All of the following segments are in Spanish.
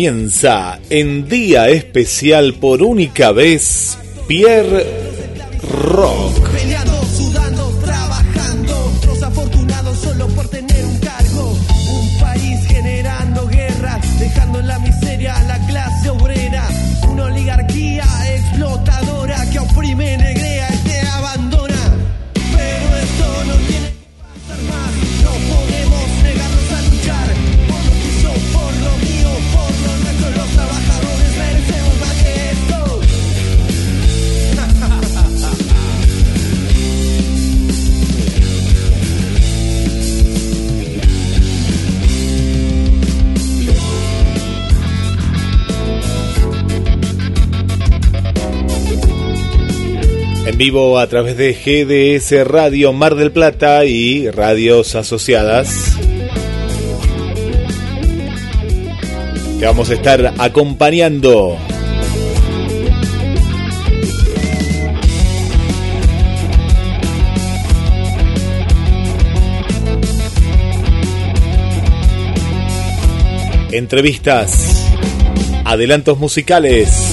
Comienza en día especial por única vez Pierre vivo a través de GDS Radio Mar del Plata y radios asociadas. Te vamos a estar acompañando. Entrevistas, adelantos musicales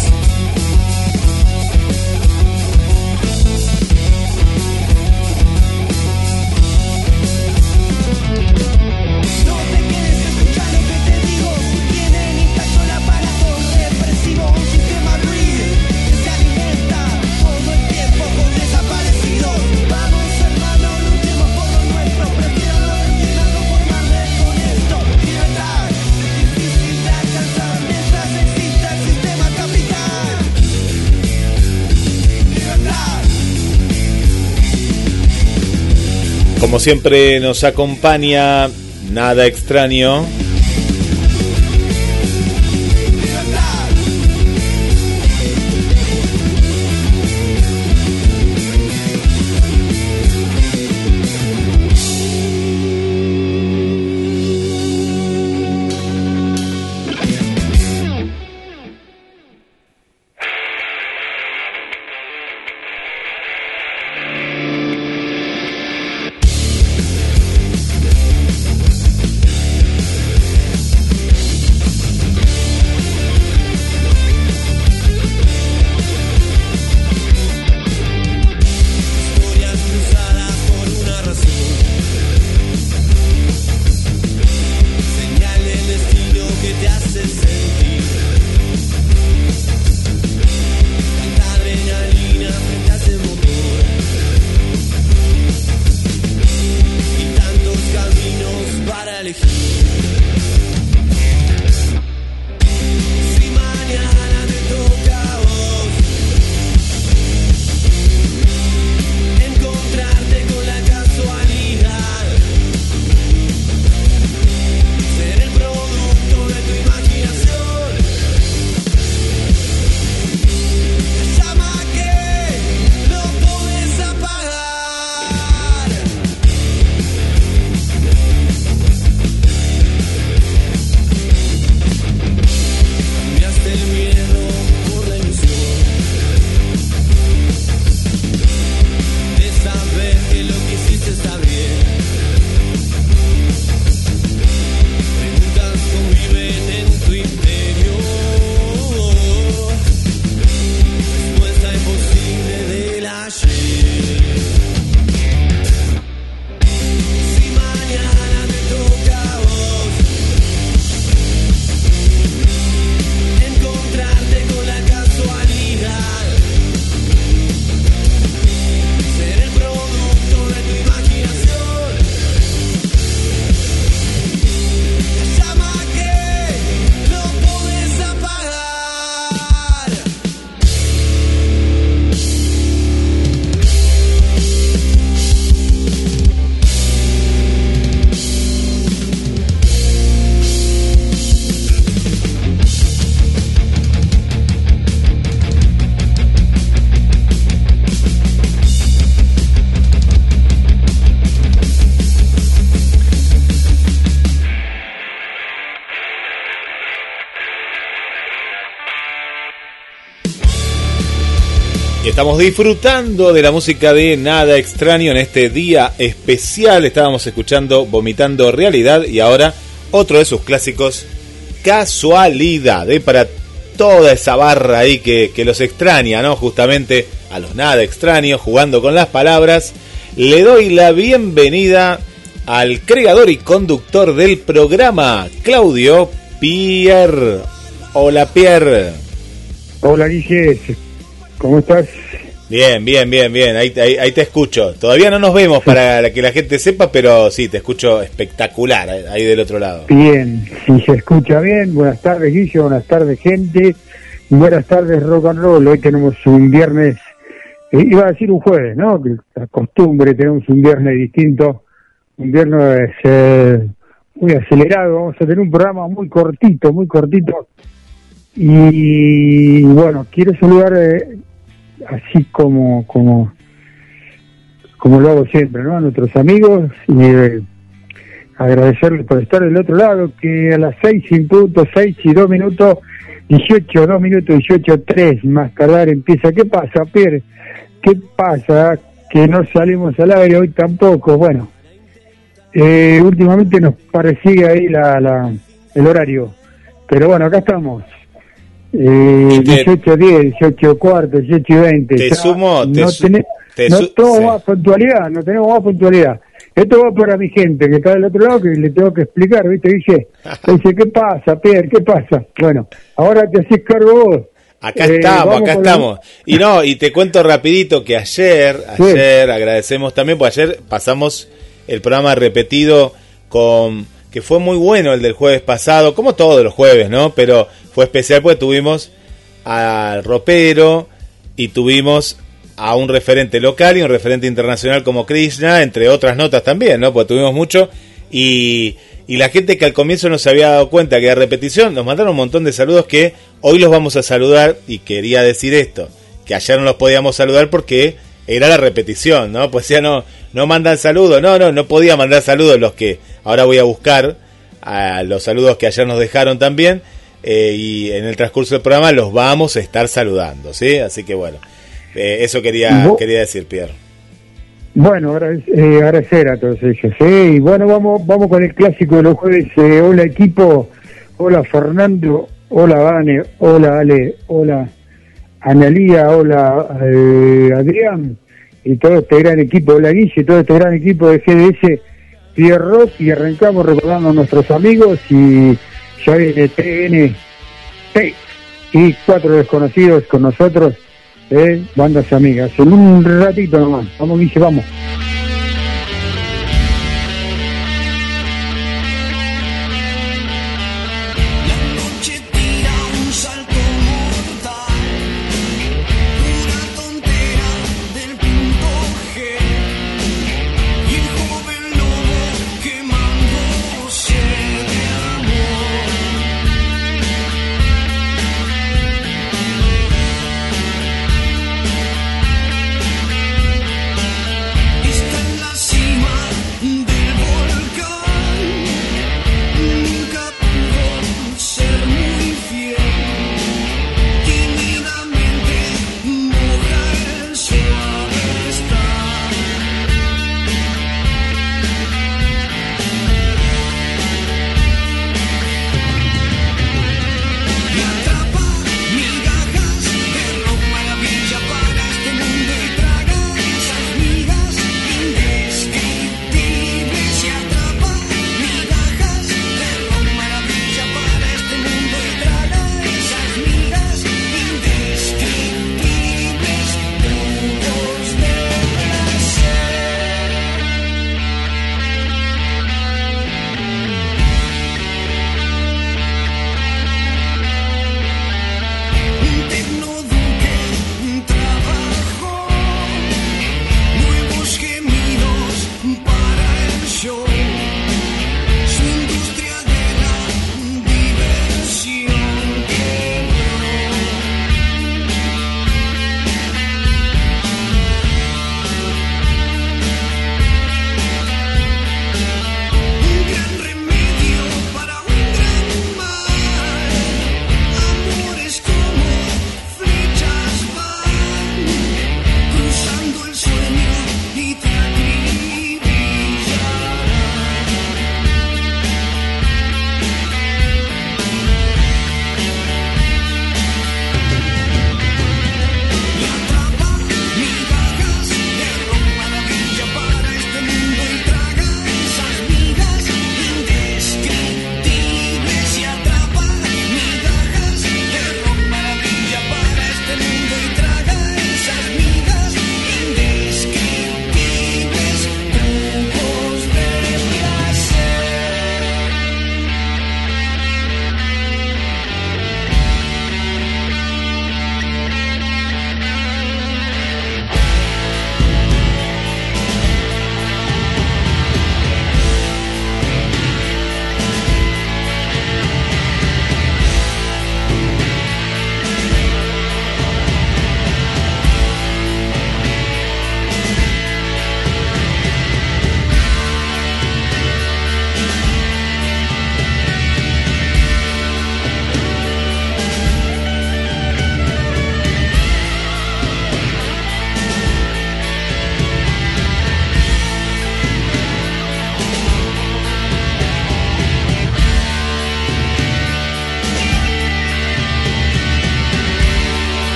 Siempre nos acompaña Nada extraño. Estamos disfrutando de la música de Nada Extraño en este día especial. Estábamos escuchando Vomitando Realidad y ahora otro de sus clásicos, casualidad, ¿eh? para toda esa barra ahí que, que los extraña, ¿no? Justamente a los nada extraños, jugando con las palabras, le doy la bienvenida al creador y conductor del programa, Claudio Pierre. Hola Pierre. Hola Guille, ¿cómo estás? Bien, bien, bien, bien, ahí, ahí, te escucho. Todavía no nos vemos para que la gente sepa, pero sí, te escucho espectacular eh, ahí del otro lado. Bien, si se escucha bien, buenas tardes Guille, buenas tardes gente, buenas tardes rock and roll. Hoy tenemos un viernes, eh, iba a decir un jueves, ¿no? Que la costumbre, tenemos un viernes distinto, un viernes eh, muy acelerado, vamos a tener un programa muy cortito, muy cortito. Y bueno, quiero saludar así como, como, como lo hago siempre, ¿no? A nuestros amigos y eh, agradecerles por estar del otro lado, que a las seis sin punto, seis y dos minutos, 18, dos minutos, 18, tres más tardar empieza. ¿Qué pasa, Pierre? ¿Qué pasa? Que no salimos al aire hoy tampoco. Bueno, eh, últimamente nos parecía ahí la, la, el horario. Pero bueno, acá estamos. Eh, 18 10, 18 cuartos, 18 20. Te sumo, te, no, no tenemos más puntualidad, no tenemos más puntualidad. Esto va para mi gente que está del otro lado que le tengo que explicar, ¿viste? Dice, dice ¿qué pasa, Pierre? ¿Qué pasa? Bueno, ahora te haces cargo vos. Acá eh, estamos, acá estamos. Y no, y te cuento rapidito que ayer, ayer agradecemos también, porque ayer pasamos el programa repetido con que fue muy bueno el del jueves pasado, como todos los jueves, ¿no? Pero fue especial porque tuvimos al ropero y tuvimos a un referente local y un referente internacional como Krishna, entre otras notas también, ¿no? Porque tuvimos mucho y, y la gente que al comienzo no se había dado cuenta que era repetición, nos mandaron un montón de saludos que hoy los vamos a saludar y quería decir esto, que ayer no los podíamos saludar porque era la repetición, ¿no? Pues ya no, no mandan saludos, no, no, no podía mandar saludos los que ahora voy a buscar, a los saludos que ayer nos dejaron también eh, y en el transcurso del programa los vamos a estar saludando, ¿sí? Así que bueno, eh, eso quería, quería decir, Pierre. Bueno, eh, agradecer a todos ellos, ¿eh? Y bueno, vamos, vamos con el clásico de los jueves. hola equipo, hola Fernando, hola Vane, hola Ale, hola Analía, hola Adrián y todo este gran equipo, hola Guille, todo este gran equipo de GDS Pierrot y arrancamos recordando a nuestros amigos y ya viene TN y cuatro desconocidos con nosotros, eh, bandas amigas. En un ratito nomás. Vamos, Guille, vamos.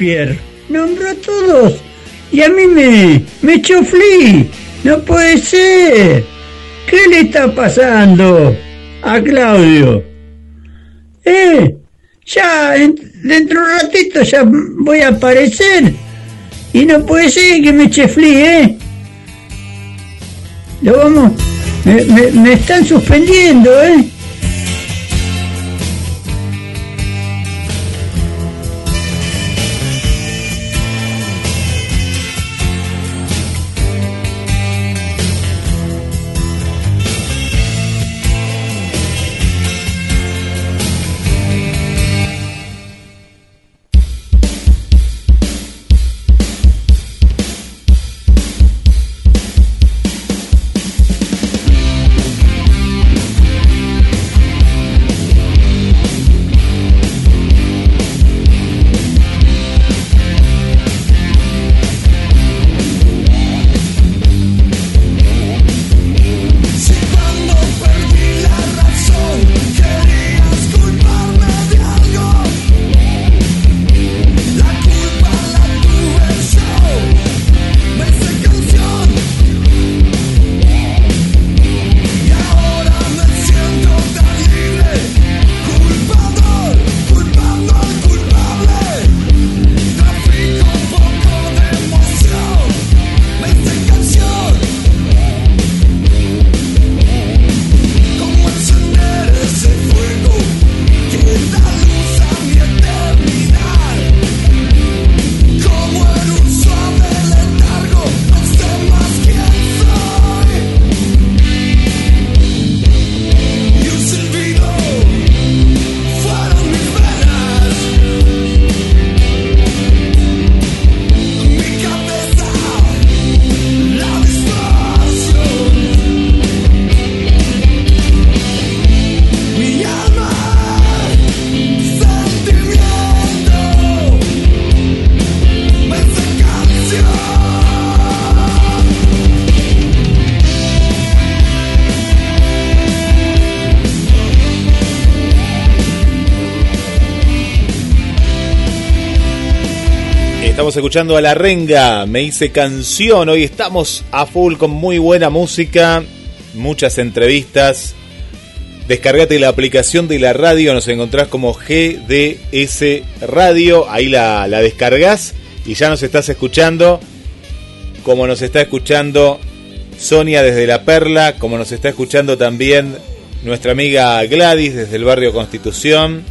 Pierre? Nombró a todos y a mí me, me chuflí. No puede ser. ¿Qué le está pasando a Claudio? ¿Eh? Ya, dentro de un ratito ya voy a aparecer. Y no puede ser que me cheflí, ¿eh? Lo vamos... Me, me, me están suspendiendo, ¿eh? Escuchando a La Renga, me hice canción, hoy estamos a full con muy buena música, muchas entrevistas. Descargate la aplicación de la radio, nos encontrás como GDS Radio, ahí la, la descargas y ya nos estás escuchando, como nos está escuchando Sonia desde La Perla, como nos está escuchando también nuestra amiga Gladys desde el barrio Constitución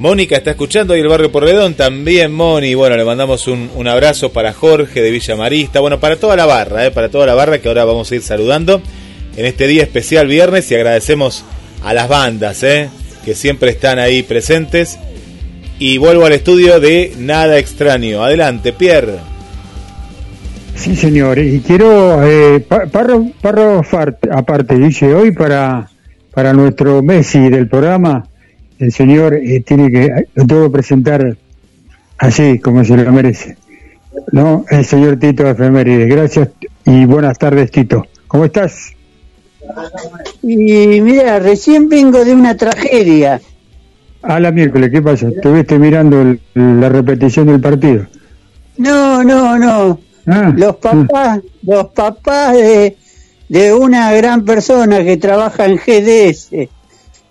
Mónica está escuchando y el barrio Porredón también, Moni. Bueno, le mandamos un, abrazo para Jorge de Villa Marista. Bueno, para toda la barra, eh, para toda la barra que ahora vamos a ir saludando en este día especial viernes y agradecemos a las bandas eh, que siempre están ahí presentes. Y vuelvo al estudio de Nada Extraño. Adelante, Pierre. Sí, señor. Y quiero, eh, parro, aparte, dice, hoy para, para nuestro Messi del programa el señor eh, tiene que, lo tengo que presentar así, como se lo merece. ¿No? El señor Tito Efemérides. Gracias y buenas tardes, Tito. ¿Cómo estás? Y mira, recién vengo de una tragedia. A la miércoles, ¿qué pasa? ¿Estuviste mirando la repetición del partido? No, no, no. Ah, los papás, ah. los papás de, de una gran persona que trabaja en GDS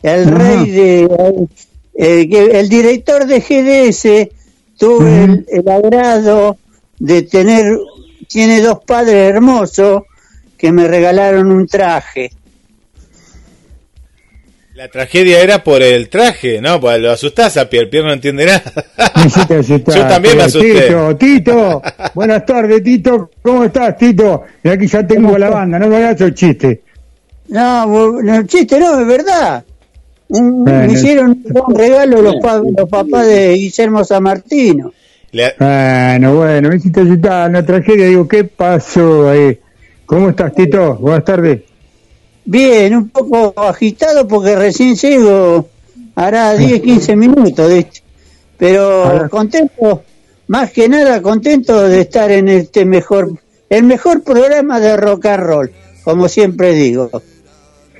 el rey de el, director de GDS tuvo el, agrado de tener tiene dos padres hermosos que me regalaron un traje la tragedia era por el traje, ¿no? Pues lo asustás a Pierre, Pierre no entiende nada. Yo también me asusté. Tito, Tito, buenas tardes, Tito. ¿Cómo estás, Tito? Y aquí ya tengo la banda, no me hagas el chiste. No, el chiste no, es verdad me hicieron un regalo los, los papás de Guillermo San Martino. Bueno, bueno, me hiciste una tragedia. Digo, ¿qué pasó ahí? ¿Cómo estás, Tito? Buenas tardes. Bien, un poco agitado porque recién llego, hará 10, 15 minutos, de pero contento, más que nada contento de estar en este mejor, el mejor programa de rock and roll, como siempre digo.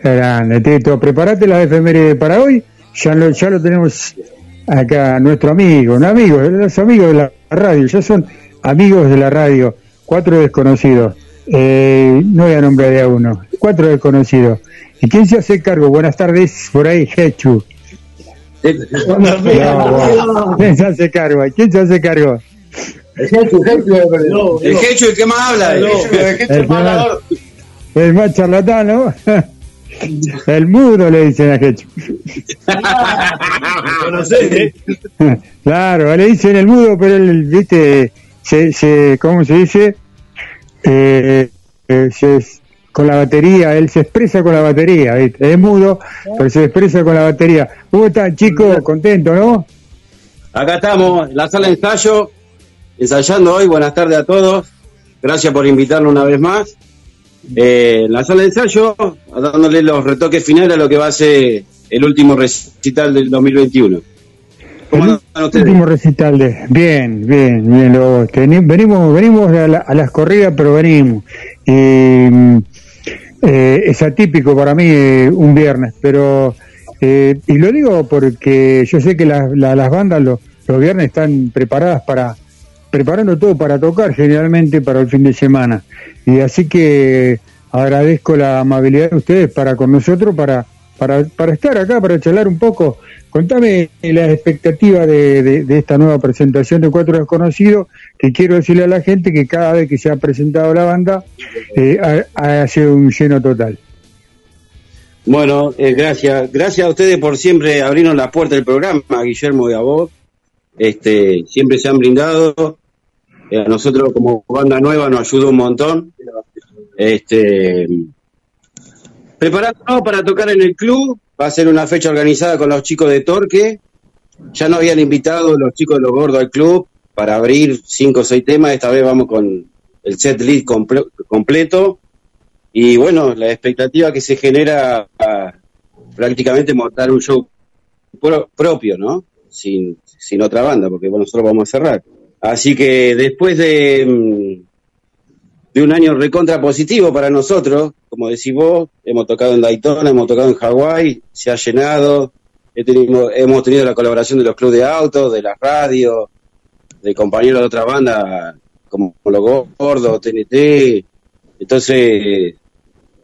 Grande, Tito. Prepárate la efeméride para hoy. Ya lo, ya lo tenemos acá nuestro amigo, un amigo, los amigos de la radio, ya son amigos de la radio, cuatro desconocidos. Eh, no voy a nombrar de a uno, cuatro desconocidos. ¿Y quién se hace cargo? Buenas tardes, por ahí, Hechu. ¿Quién se hace cargo? ¿Quién se hace cargo? El Hechu, el Hechu, el que más habla. El, el más charlatán, ¿no? El mudo le dicen a Hechu. claro, le dicen el mudo, pero él, viste, se, se, ¿cómo se dice? Eh, eh, se, con la batería, él se expresa con la batería, ¿viste? es mudo, pero se expresa con la batería. ¿Cómo están chicos? Contento, ¿no? Acá estamos, la sala de ensayo, ensayando hoy. Buenas tardes a todos. Gracias por invitarnos una vez más. Eh, la sala de ensayo, dándole los retoques finales a lo que va a ser el último recital del 2021. ¿Cómo ustedes? Último recital de... Bien, bien, bien. venimos venimos a, las corridas, pero venimos. Eh, es atípico para mí eh, un viernes, pero... Eh, y lo digo porque yo sé que las bandas los, los viernes están preparadas para preparando todo para tocar generalmente para el fin de semana y así que agradezco la amabilidad de ustedes para con nosotros para para, para estar acá para charlar un poco Contame la expectativa de, esta nueva presentación de Cuatro Desconocidos, que quiero decirle a la gente que cada vez que se ha presentado la banda eh, ha, sido un lleno total. Bueno, eh, gracias. Gracias a ustedes por siempre abrirnos la puerta del programa, Guillermo y a vos. Este, siempre se han brindado. Eh, a nosotros como banda nueva nos ayudó un montón. Este, preparándonos para tocar en el club, Va a ser una fecha organizada con los chicos de Torque. Ya no habían invitado los chicos de los gordos al club para abrir cinco o seis temas. Esta vez vamos con el set list completo. Y bueno, la expectativa que se genera prácticamente montar un show propio, ¿no? Sin, sin otra banda, porque bueno, nosotros vamos a cerrar. Así que después de, mm, de un año recontra positivo para nosotros, como decís vos, hemos tocado en Daytona, hemos tocado en Hawái, se ha llenado, hemos tenido la colaboración de los clubes de autos, de la radio, de compañeros de otra banda, como Los Gordos, TNT, entonces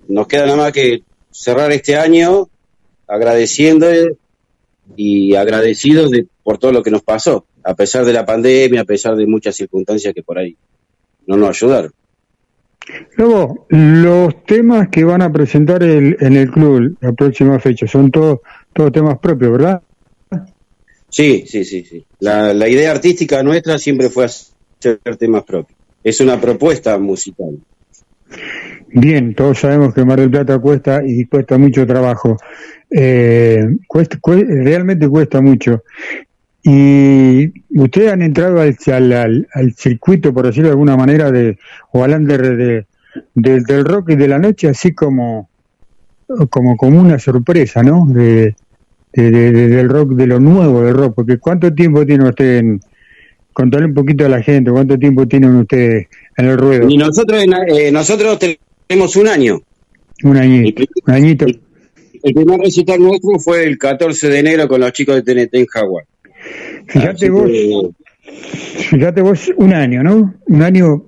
nos queda nada más que cerrar este año agradeciendo y agradecidos de, por todo lo que nos pasó, a pesar de la pandemia, a pesar de muchas circunstancias que por ahí no nos ayudaron. Luego, los temas que van a presentar el, en el club la próxima fecha son todos todos temas propios, ¿verdad? Sí, sí, sí, sí. La, la idea artística nuestra siempre fue hacer temas propios. Es una propuesta musical. Bien, todos sabemos que Mar del Plata cuesta y cuesta mucho trabajo. Eh, cuesta, realmente cuesta mucho. Y ustedes han entrado al, al, circuito, por decirlo de alguna manera, de, o al under de, del rock y de la noche, así como, como, como una sorpresa, ¿no? De, del rock, de lo nuevo del rock, porque ¿cuánto tiempo tiene usted en, contarle un poquito a la gente, cuánto tiempo tienen ustedes en el ruedo? Y nosotros, eh, nosotros tenemos un año. Un añito. un añito. El, primer recital nuestro fue el 14 de enero con los chicos de TNT en Jaguar. Fíjate vos, fíjate vos, un año, ¿no? Un año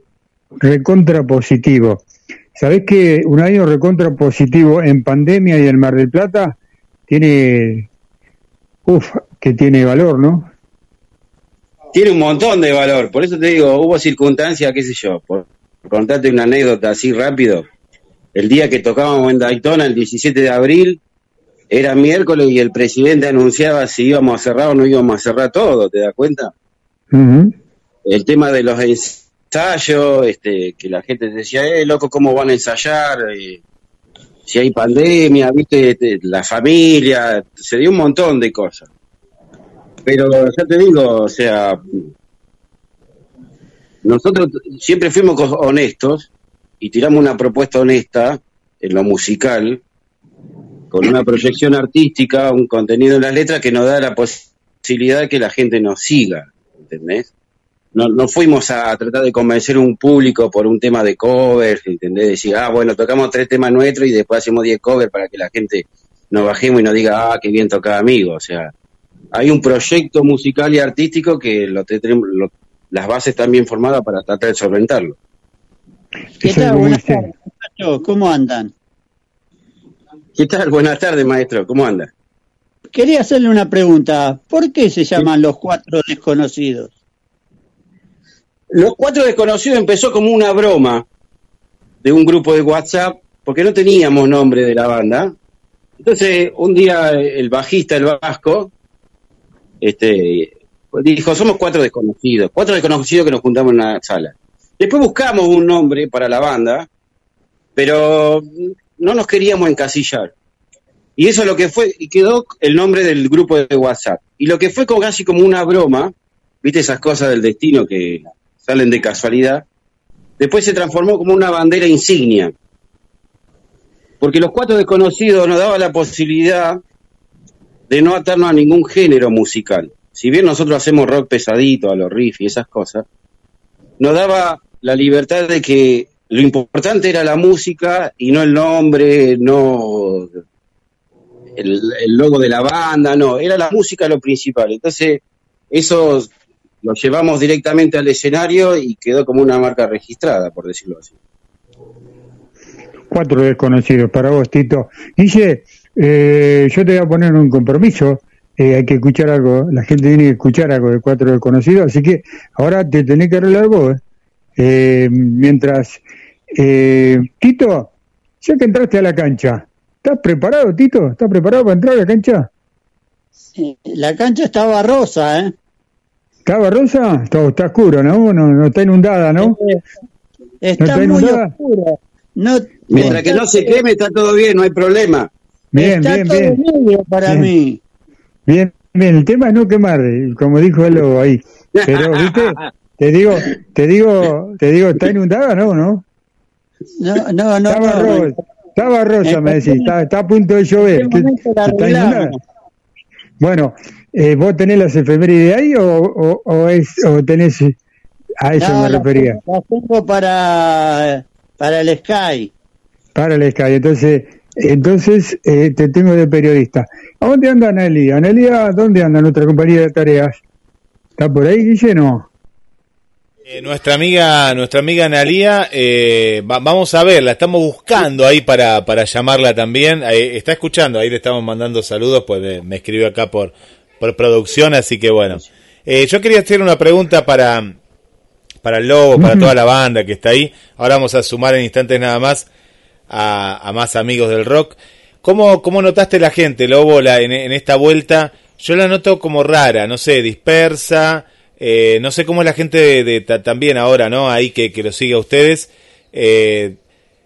recontra positivo. ¿Sabés que un año recontra positivo en pandemia y en Mar del Plata tiene, uff, que tiene valor, ¿no? Tiene un montón de valor, por eso te digo, hubo circunstancias, qué sé yo, por, contarte una anécdota así rápido. El día que tocábamos en Daytona, el 17 de abril, era miércoles y el presidente anunciaba si íbamos a cerrar o no íbamos a cerrar todo, ¿te das cuenta? El tema de los ensayos, este, que la gente decía, eh, loco, ¿cómo van a ensayar? Eh, si hay pandemia, viste, este, la familia, se dio un montón de cosas. Pero ya te digo, o sea, nosotros siempre fuimos honestos y tiramos una propuesta honesta en lo musical, con una proyección artística, un contenido en las letras que nos da la posibilidad de que la gente nos siga, ¿entendés? No, no fuimos a, tratar de convencer un público por un tema de cover, ¿entendés? Decir, ah, bueno, tocamos tres temas nuestros y después hacemos diez covers para que la gente nos bajemos y nos diga, ah, qué bien toca amigo, o sea, hay un proyecto musical y artístico que lo, tenemos, las bases están bien formadas para tratar de solventarlo. ¿Qué tal? Buenas tardes, ¿Cómo andan? ¿Qué tal? Buenas tardes, maestro. ¿Cómo anda? Quería hacerle una pregunta. ¿Por qué se llaman los cuatro desconocidos? Los cuatro desconocidos empezó como una broma de un grupo de WhatsApp, porque no teníamos nombre de la banda. Entonces, un día el bajista, el vasco, este, dijo, somos cuatro desconocidos, cuatro desconocidos que nos juntamos en una sala. Después buscamos un nombre para la banda, pero no nos queríamos encasillar. Y eso es lo que fue, y quedó el nombre del grupo de WhatsApp. Y lo que fue casi como una broma, viste esas cosas del destino que salen de casualidad, después se transformó como una bandera insignia. Porque los cuatro desconocidos nos daban la posibilidad de no atarnos a ningún género musical. Si bien nosotros hacemos rock pesadito, a los riffs y esas cosas, nos daba la libertad de que lo importante era la música y no el nombre, no el, logo de la banda, no, era la música lo principal. Entonces, eso lo llevamos directamente al escenario y quedó como una marca registrada, por decirlo así. Cuatro desconocidos para vos, Tito. Dice, eh, yo te voy a poner un compromiso. Eh, hay que escuchar algo, la gente tiene que escuchar algo de cuatro desconocidos, así que ahora te tenés que arreglar vos. Eh, mientras, Tito, ya que entraste a la cancha, ¿estás preparado, Tito? ¿Estás preparado para entrar a la cancha? La cancha está barrosa, ¿eh? ¿Está barrosa? Está, está oscuro, ¿no? ¿no? está inundada, ¿no? Está, muy oscuro. Mientras que no se queme, está todo bien, no hay problema. Bien, bien, bien. para mí. Bien, bien. El tema es no quemar, como dijo el lobo ahí. Pero, ¿viste? Te digo, te digo, te digo, ¿está inundada no? No, no, no. no estaba, rosa, estaba rosa, me decís, está, está, a punto de llover. ¿Está inundada? Bueno, eh, ¿vos tenés las efemérides ahí o, o, o, es, o tenés... A eso me refería. Las tengo para, para el Sky. Para el Sky, entonces entonces, eh, te tengo de periodista. ¿A dónde anda Anelia? Anelia, ¿dónde anda nuestra compañía de tareas? ¿Está por ahí, Guillermo? Eh, nuestra amiga, nuestra amiga Analia, eh, vamos a verla, estamos buscando ahí para, para llamarla también. está escuchando, ahí le estamos mandando saludos, pues me, escribió acá por, por producción, así que bueno. yo quería hacer una pregunta para, para el Lobo, para toda la banda que está ahí. Ahora vamos a sumar en instantes nada más a, más amigos del rock. ¿Cómo, cómo notaste la gente, Lobo, la, en, esta vuelta? Yo la noto como rara, no sé, dispersa. Eh, no sé cómo es la gente de, también ahora, ¿no? Ahí que, que lo sigue a ustedes. Eh,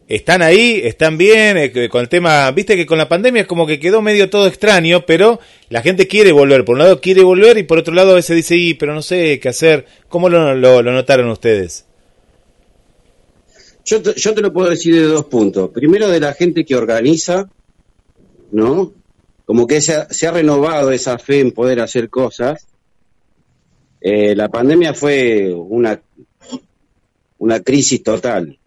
¿Están ahí? ¿Están bien? Eh, con el tema, viste que con la pandemia es como que quedó medio todo extraño, pero la gente quiere volver. Por un lado quiere volver y por otro lado a veces dice, y, pero no sé qué hacer. ¿Cómo lo, lo notaron ustedes? Yo te, yo te lo puedo decir de dos puntos. Primero de la gente que organiza, ¿no? Como que se se ha renovado esa fe en poder hacer cosas. Eh, la pandemia fue una, una crisis total.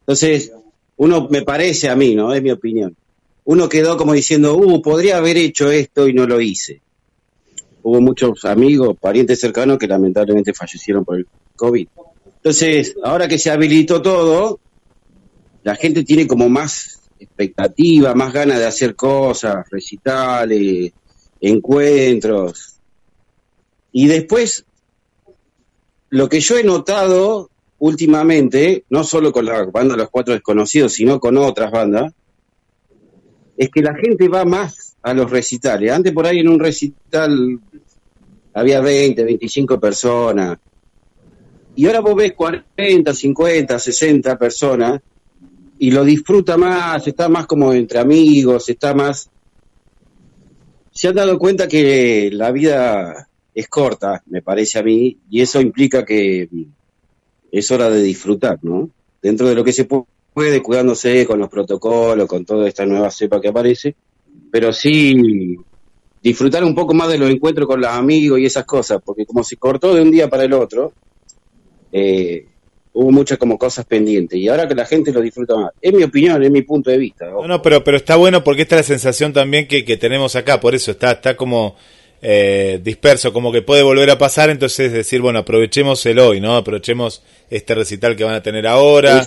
Entonces, uno me parece a mí, ¿no? Es mi opinión. Uno quedó como diciendo, uh, podría haber hecho esto y no lo hice. Hubo muchos amigos, parientes cercanos que lamentablemente fallecieron por el COVID. Entonces, ahora que se habilitó todo, la gente tiene como más expectativa, más ganas de hacer cosas, recitales, encuentros. Y después, lo que yo he notado últimamente, no solo con la banda Los Cuatro Desconocidos, sino con otras bandas, es que la gente va más a los recitales. Antes por ahí en un recital había 20, 25 personas, y ahora vos ves 40, 50, 60 personas y lo disfruta más, está más como entre amigos, está más... Se han dado cuenta que la vida es corta, me parece a mí, y eso implica que es hora de disfrutar, ¿no? Dentro de lo que se puede, cuidándose con los protocolos, con toda esta nueva cepa que aparece, pero sí disfrutar un poco más de los encuentros con los amigos y esas cosas, porque como se cortó de un día para el otro, eh, hubo muchas como cosas pendientes y ahora que la gente lo disfruta más. Es mi opinión, es mi punto de vista. No, no, pero, pero está bueno porque esta es la sensación también que, que tenemos acá, por eso está, está como eh, disperso, como que puede volver a pasar, entonces decir, bueno, aprovechemos el hoy, ¿no? Aprovechemos este recital que van a tener ahora,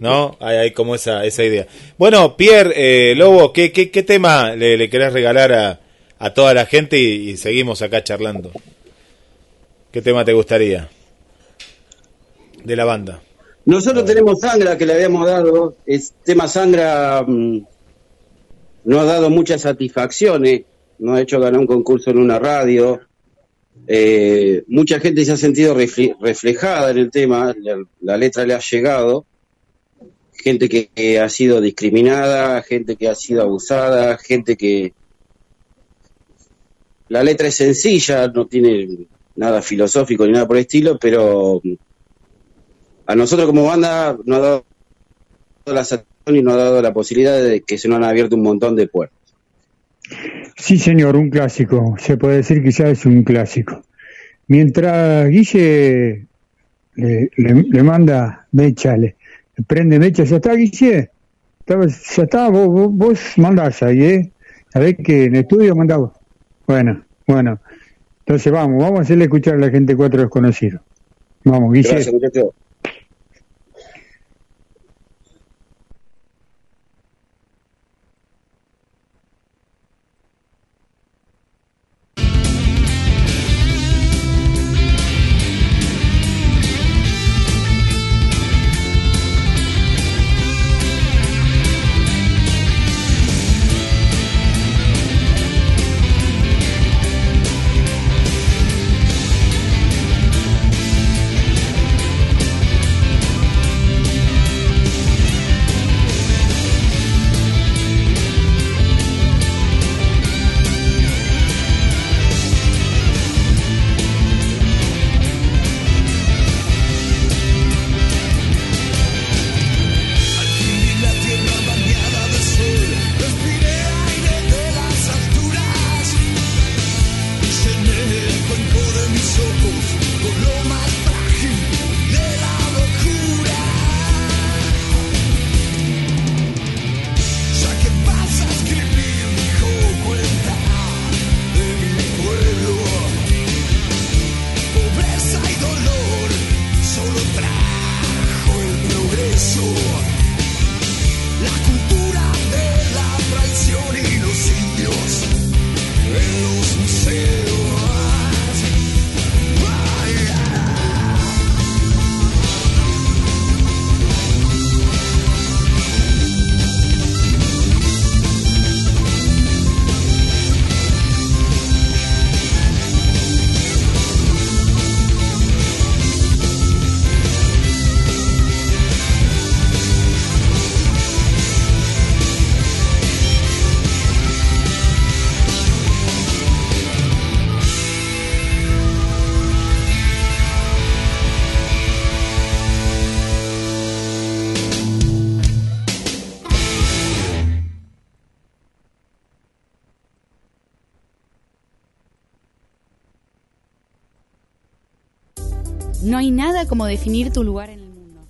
¿no? Hay, hay, como esa, esa idea. Bueno, Pierre, eh, Lobo, ¿qué, qué, qué tema le, le, querés regalar a, a toda la gente y, seguimos acá charlando? ¿Qué tema te gustaría de la banda? Nosotros tenemos Sangra que le habíamos dado, es tema Sangra mm, no ha dado muchas satisfacciones no ha hecho ganar un concurso en una radio. Eh, mucha gente se ha sentido reflejada en el tema, la, letra le ha llegado. Gente que, ha sido discriminada, gente que ha sido abusada, gente que... La letra es sencilla, no tiene nada filosófico ni nada por el estilo, pero a nosotros como banda nos ha dado la y nos ha dado la posibilidad de que se nos han abierto un montón de puertas. Sí, señor, un clásico. Se puede decir que es un clásico. Mientras Guille le, manda mecha, le, prende mecha, ya está, Guille. ya está, vos, vos, mandás ahí, ¿eh? Sabés que en estudio mandamos. Bueno, bueno. Entonces vamos, vamos a hacerle escuchar a la gente cuatro desconocidos. Vamos, Guille. Como definir tu lugar en el mundo.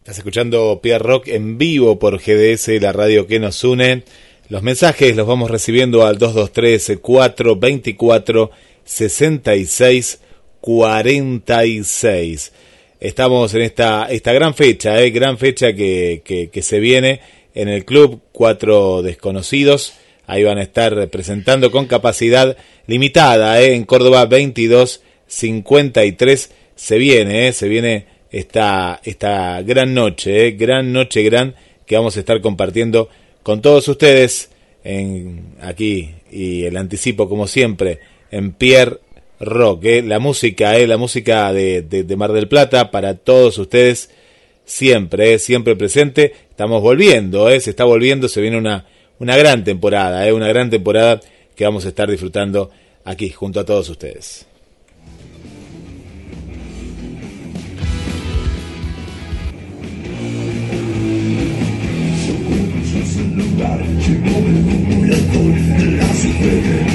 Estás escuchando Pierre Rock en vivo por GDS, la radio que nos une. Los mensajes los vamos recibiendo al 223 424 66 46. Estamos en esta, esta gran fecha, eh, gran fecha que, que, se viene en el club Cuatro Desconocidos. Ahí van a estar presentando con capacidad limitada eh, en Córdoba 22 53 se viene, ¿eh? se viene esta, esta gran noche, ¿eh? gran noche, gran, que vamos a estar compartiendo con todos ustedes en aquí y el anticipo como siempre en Pierre Rock, ¿eh? la música, ¿eh? la música de, de, Mar del Plata para todos ustedes siempre, ¿eh? siempre presente. Estamos volviendo, ¿eh? se está volviendo, se viene una, una gran temporada, ¿eh? una gran temporada que vamos a estar disfrutando aquí junto a todos ustedes. De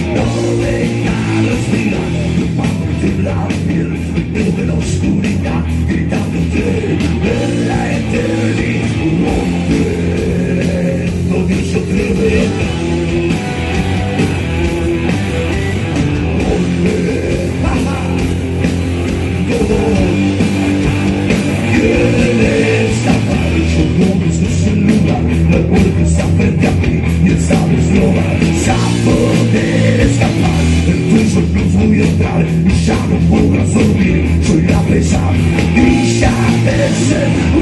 de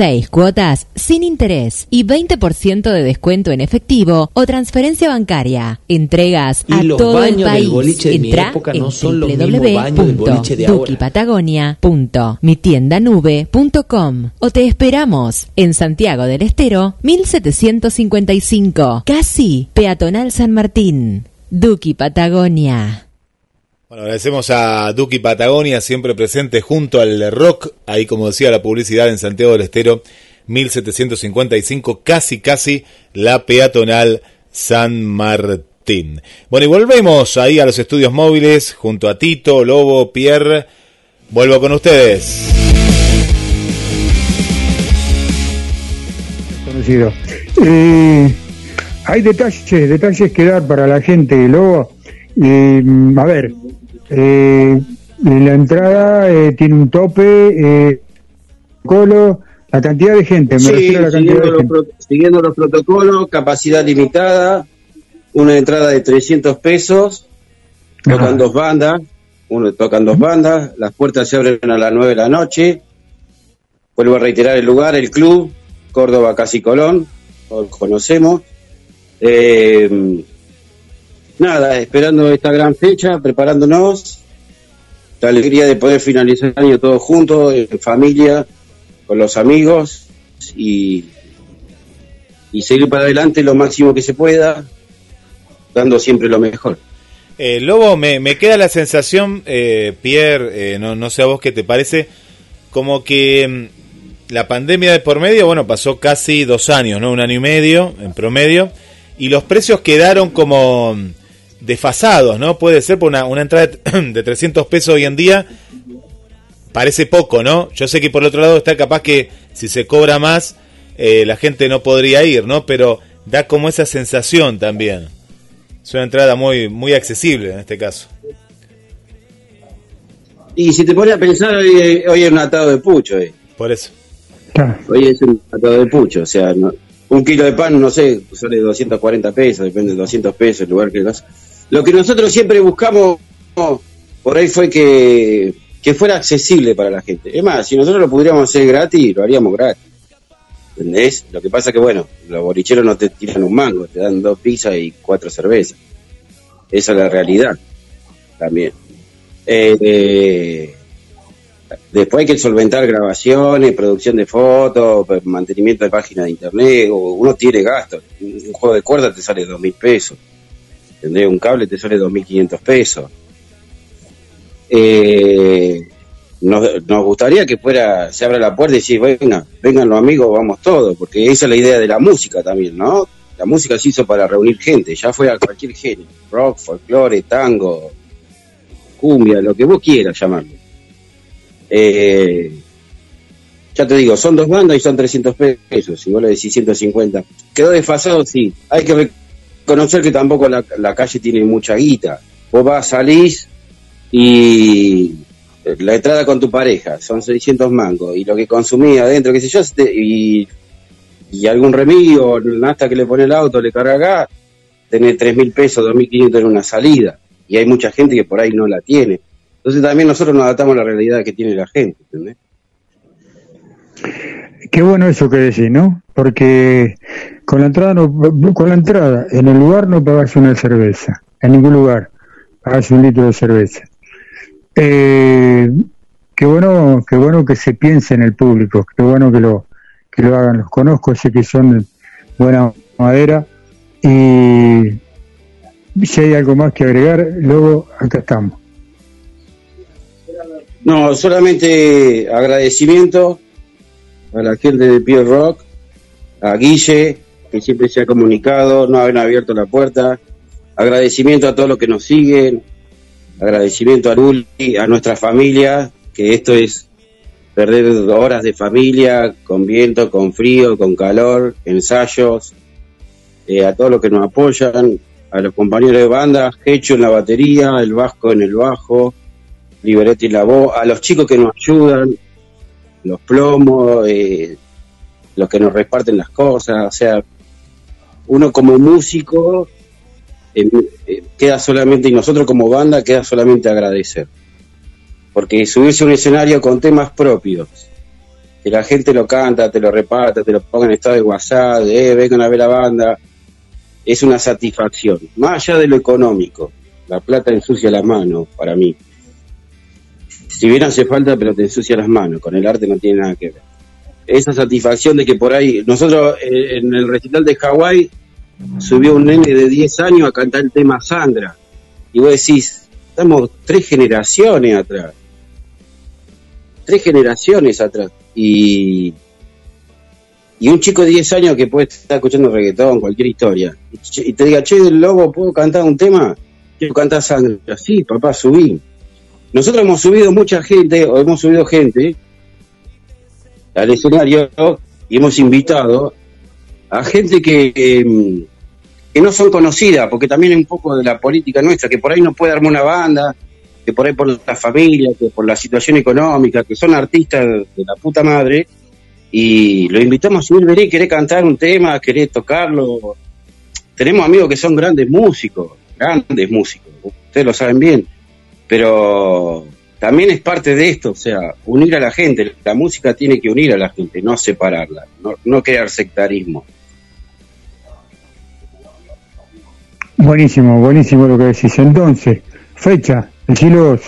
6 cuotas sin interés y 20% de descuento en efectivo o transferencia bancaria. Entregas a todo el país. Del boliche de mi época no son los www.dukipatagonia.mitiendanube.com o te esperamos en Santiago del Estero 1755, casi peatonal San Martín. Duki Patagonia. Bueno, agradecemos a Duki Patagonia, siempre presente junto al rock, ahí como decía la publicidad en Santiago del Estero, 1755, casi casi la peatonal San Martín. Bueno, y volvemos ahí a los estudios móviles, junto a Tito, Lobo, Pierre. Vuelvo con ustedes. Conocido. Eh, hay detalles, detalles que dar para la gente, Lobo. Eh, a ver, eh, la entrada eh, tiene un tope, eh, colo, la cantidad de gente, me refiero a la cantidad siguiendo, de los siguiendo los protocolos, capacidad limitada, una entrada de 300 pesos, tocan dos bandas, uno tocan dos bandas, las puertas se abren a las 9 de la noche, vuelvo a reiterar el lugar, el club, Córdoba Casi Colón, todos conocemos. Eh, nada, esperando esta gran fecha, preparándonos, la alegría de poder finalizar el año todos juntos, en familia, con los amigos y, y seguir para adelante lo máximo que se pueda, dando siempre lo mejor. Eh, Lobo, me, me, queda la sensación, eh, Pierre, eh, no, no sé a vos qué te parece, como que mm, la pandemia de por medio, bueno, pasó casi dos años, ¿no? Un año y medio en promedio, y los precios quedaron como desfasados, ¿no? Puede ser por una, una entrada de 300 pesos hoy en día, parece poco, ¿no? Yo sé que por el otro lado está capaz que si se cobra más, eh, la gente no podría ir, ¿no? Pero da como esa sensación también. Es una entrada muy, muy accesible en este caso. Y si te pones a pensar, hoy, hoy es un atado de pucho. Eh. Por eso. Hoy es un atado de pucho, o sea, un kilo de pan, no sé, sale 240 pesos, depende de 200 pesos el lugar que lo Lo que nosotros siempre buscamos por ahí fue que, que fuera accesible para la gente. Es más, si nosotros lo pudiéramos hacer gratis, lo haríamos gratis. ¿Entendés? Lo que pasa que, bueno, los bolicheros no te tiran un mango, te dan dos pizzas y cuatro cervezas. Esa es la realidad también. Eh, después hay que solventar grabaciones, producción de fotos, mantenimiento de páginas de internet, uno tiene gastos. Un juego de cuerda te sale dos mil pesos. ¿Entendés? Un cable te sale dos mil quinientos pesos. Eh, nos, nos, gustaría que fuera, se abra la puerta y decir, venga, vengan los amigos, vamos todos, porque esa es la idea de la música también, ¿no? La música se hizo para reunir gente, ya fuera cualquier género, rock, folclore, tango, cumbia, lo que vos quieras llamarlo. Eh, ya te digo, son dos bandas y son 300 pesos, si vos le decís 150. Quedó desfasado, sí. Hay que reconocer que tampoco la, calle tiene mucha guita. Vos vas, salís y la entrada con tu pareja son 600 mangos y lo que consumía adentro, qué sé yo, y, y algún remedio, hasta que le pone el auto, le carga acá, tenés 3 mil pesos, 2.500 en una salida y hay mucha gente que por ahí no la tiene. Entonces también nosotros nos adaptamos a la realidad que tiene la gente, ¿entendés? Qué bueno eso que decís, ¿no? Porque con la entrada no, con la entrada en el lugar no pagas una cerveza, en ningún lugar pagas un litro de cerveza. Eh, qué bueno, qué bueno que se piense en el público, qué bueno que lo que lo hagan. Los conozco, sé que son buena madera y si hay algo más que agregar, luego acá estamos. No, solamente agradecimiento a la gente de Pierre Rock, a Guille, que siempre se ha comunicado, no haber abierto la puerta, agradecimiento a todos los que nos siguen, agradecimiento a Luli, a nuestra familia, que esto es perder horas de familia, con viento, con frío, con calor, ensayos, eh, a todos los que nos apoyan, a los compañeros de banda, Hecho en la batería, el Vasco en el bajo, Liberetti en la voz, a los chicos que nos ayudan, los plomos, eh, los que nos reparten las cosas, o sea, uno como músico eh, queda solamente, y nosotros como banda queda solamente agradecer. Porque subirse a un escenario con temas propios, que la gente lo canta, te lo reparte, te lo ponga en estado de WhatsApp, eh, vengan a ver la banda, es una satisfacción, más allá de lo económico. La plata ensucia las manos, para mí. Si bien hace falta, pero te ensucia las manos, con el arte no tiene nada que ver. Esa satisfacción de que por ahí, nosotros eh, en el recital de Hawái subió un nene de 10 años a cantar el tema Sandra. Y vos decís, estamos tres generaciones atrás. Tres generaciones atrás. Y, y un chico de 10 años que puede estar escuchando reggaetón, cualquier historia, y te diga, che, el lobo, ¿puedo cantar un tema? Quiero cantar Sandra. Sí, papá, subí. Nosotros hemos subido mucha gente, o hemos subido gente al escenario y hemos invitado a gente que, que no son conocidas, porque también es un poco de la política nuestra, que por ahí no puede armar una banda, que por ahí por la familia, que por la situación económica, que son artistas de la puta madre, y lo invitamos a subir, venir, querer cantar un tema, querer tocarlo. Tenemos amigos que son grandes músicos, grandes músicos, ustedes lo saben bien, pero también es parte de esto, o sea, unir a la gente, la música tiene que unir a la gente, no separarla, no, no crear sectarismo. Buenísimo, buenísimo lo que decís. Entonces, fecha, decilos.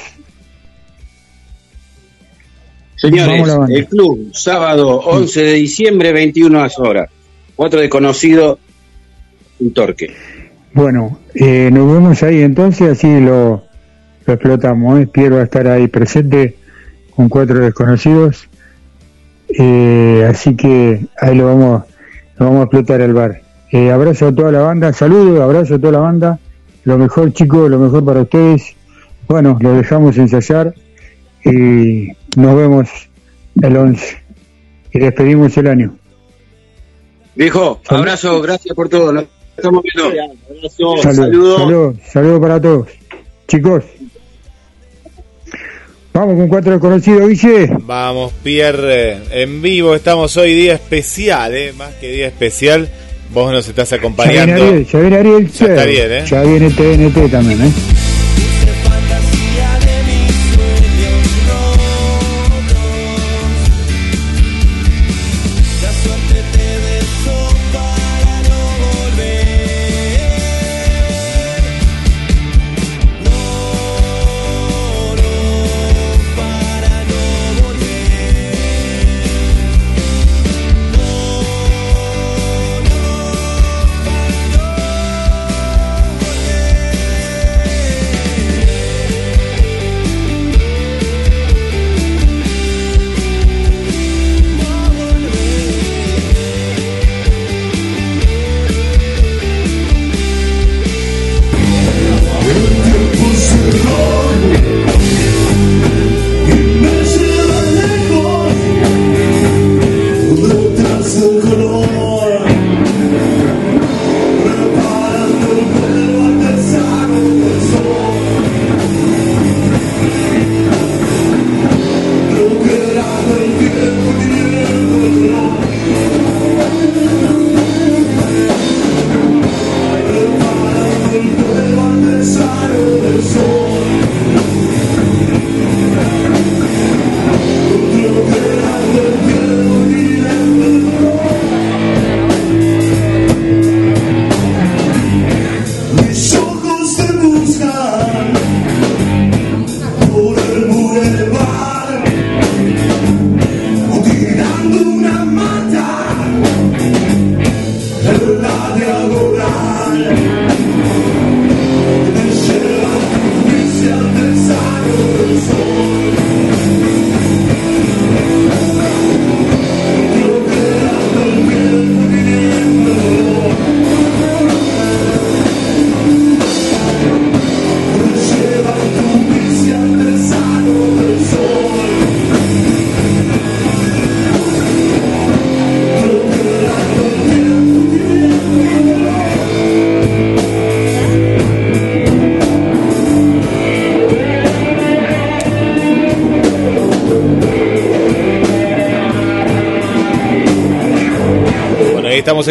Señores, el club, sábado 11 de diciembre, 21 horas. Cuatro desconocidos, un torque. Bueno, eh, nos vemos ahí entonces, así lo, explotamos. ¿eh? Piero va a estar ahí presente con cuatro desconocidos. Eh, así que ahí lo vamos, lo vamos a explotar el bar. Eh, abrazo a toda la banda, saludos, abrazo a toda la banda. Lo mejor, chicos, lo mejor para ustedes. Bueno, lo dejamos ensayar y nos vemos el 11 y despedimos el año. Viejo, abrazo, gracias por todo. estamos viendo. Saludos. Saludos saludo para todos. Chicos. Vamos con cuatro desconocidos, Guille. Vamos, Pierre, en vivo. Estamos hoy día especial, ¿eh? más que día especial. Vos nos estás acompañando. Ya viene Ariel, ya viene Ariel. Ya está bien, ¿eh? Ya viene TNT también, ¿eh?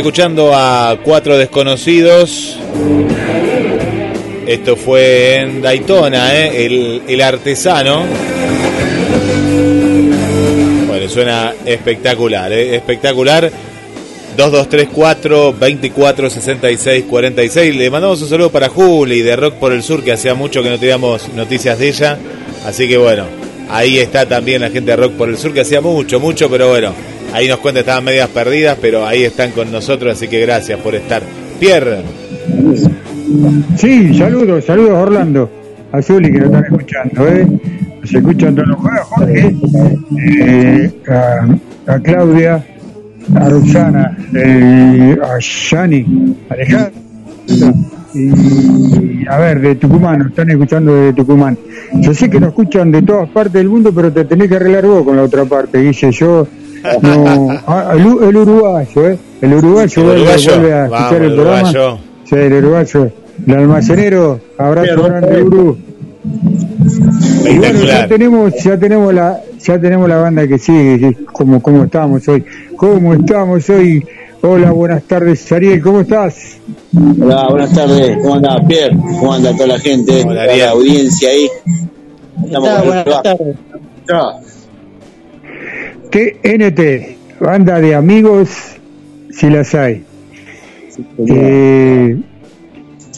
Escuchando a cuatro desconocidos. Esto fue en Daytona, ¿eh? el, artesano. Bueno, suena espectacular, ¿eh? espectacular. 2234 24 66 46. Le mandamos un saludo para Juli de Rock por el Sur, que hacía mucho que no teníamos noticias de ella. Así que bueno, ahí está también la gente de Rock por el Sur, que hacía mucho, mucho, pero bueno, Ahí nos cuenta, estaban medias perdidas, pero ahí están con nosotros, así que gracias por estar. Pierre. Sí, saludos, saludos Orlando, a Zuli que nos están escuchando, ¿eh? Se escuchan todos los juegos, Jorge, eh, a, Claudia, a Roxana, eh, a Shani, Alejandro, y a ver, de Tucumán, nos están escuchando de Tucumán. Yo sé que nos escuchan de todas partes del mundo, pero te tenés que arreglar vos con la otra parte, dice yo no, ah, el, uruguayo, ¿eh? El uruguayo, vuelve, a escuchar el, programa. Sí, el uruguayo. El almacenero, abrazo grande, Uru. Y bueno, ya tenemos, ya tenemos la, ya tenemos la banda que sigue, como, como estamos hoy. ¿Cómo estamos hoy? Hola, buenas tardes, Ariel, ¿cómo estás? Hola, buenas tardes, ¿cómo anda Pierre? ¿Cómo anda toda la gente? Hola, la audiencia ahí. Estamos buenas tardes. TNT, banda de amigos, si las hay. Eh,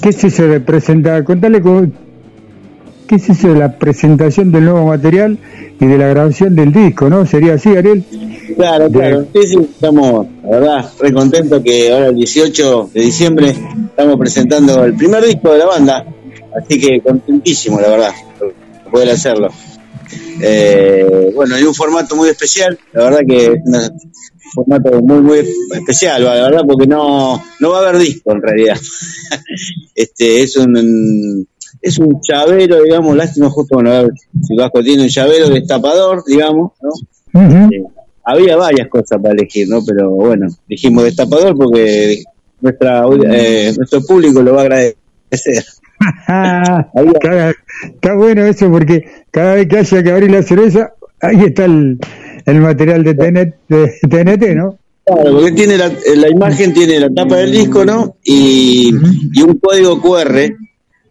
¿Qué es eso de presentar? Contale qué es eso de la presentación del nuevo material y de la grabación del disco, ¿no? ¿Sería así, Ariel? Claro, claro. Sí, sí, estamos, la verdad, re contentos que ahora el 18 de diciembre estamos presentando el primer disco de la banda. Así que contentísimo, la verdad, poder hacerlo. Eh, bueno, hay un formato muy especial, la verdad que un formato muy, muy especial, la verdad, porque no, no va a haber disco en realidad. este Es un es un llavero, digamos, lástima justo, bueno, a ver, si Vasco tiene un llavero destapador, digamos, ¿no? Eh, había varias cosas para elegir, ¿no? Pero bueno, dijimos destapador porque nuestra eh, nuestro público lo va a agradecer. Está bueno eso porque cada vez que haya que abrir la cerveza, ahí está el, el material de TNT, de TNT ¿no? Claro, porque tiene la, la, imagen, tiene la tapa del disco, ¿no? Y, y, un código QR,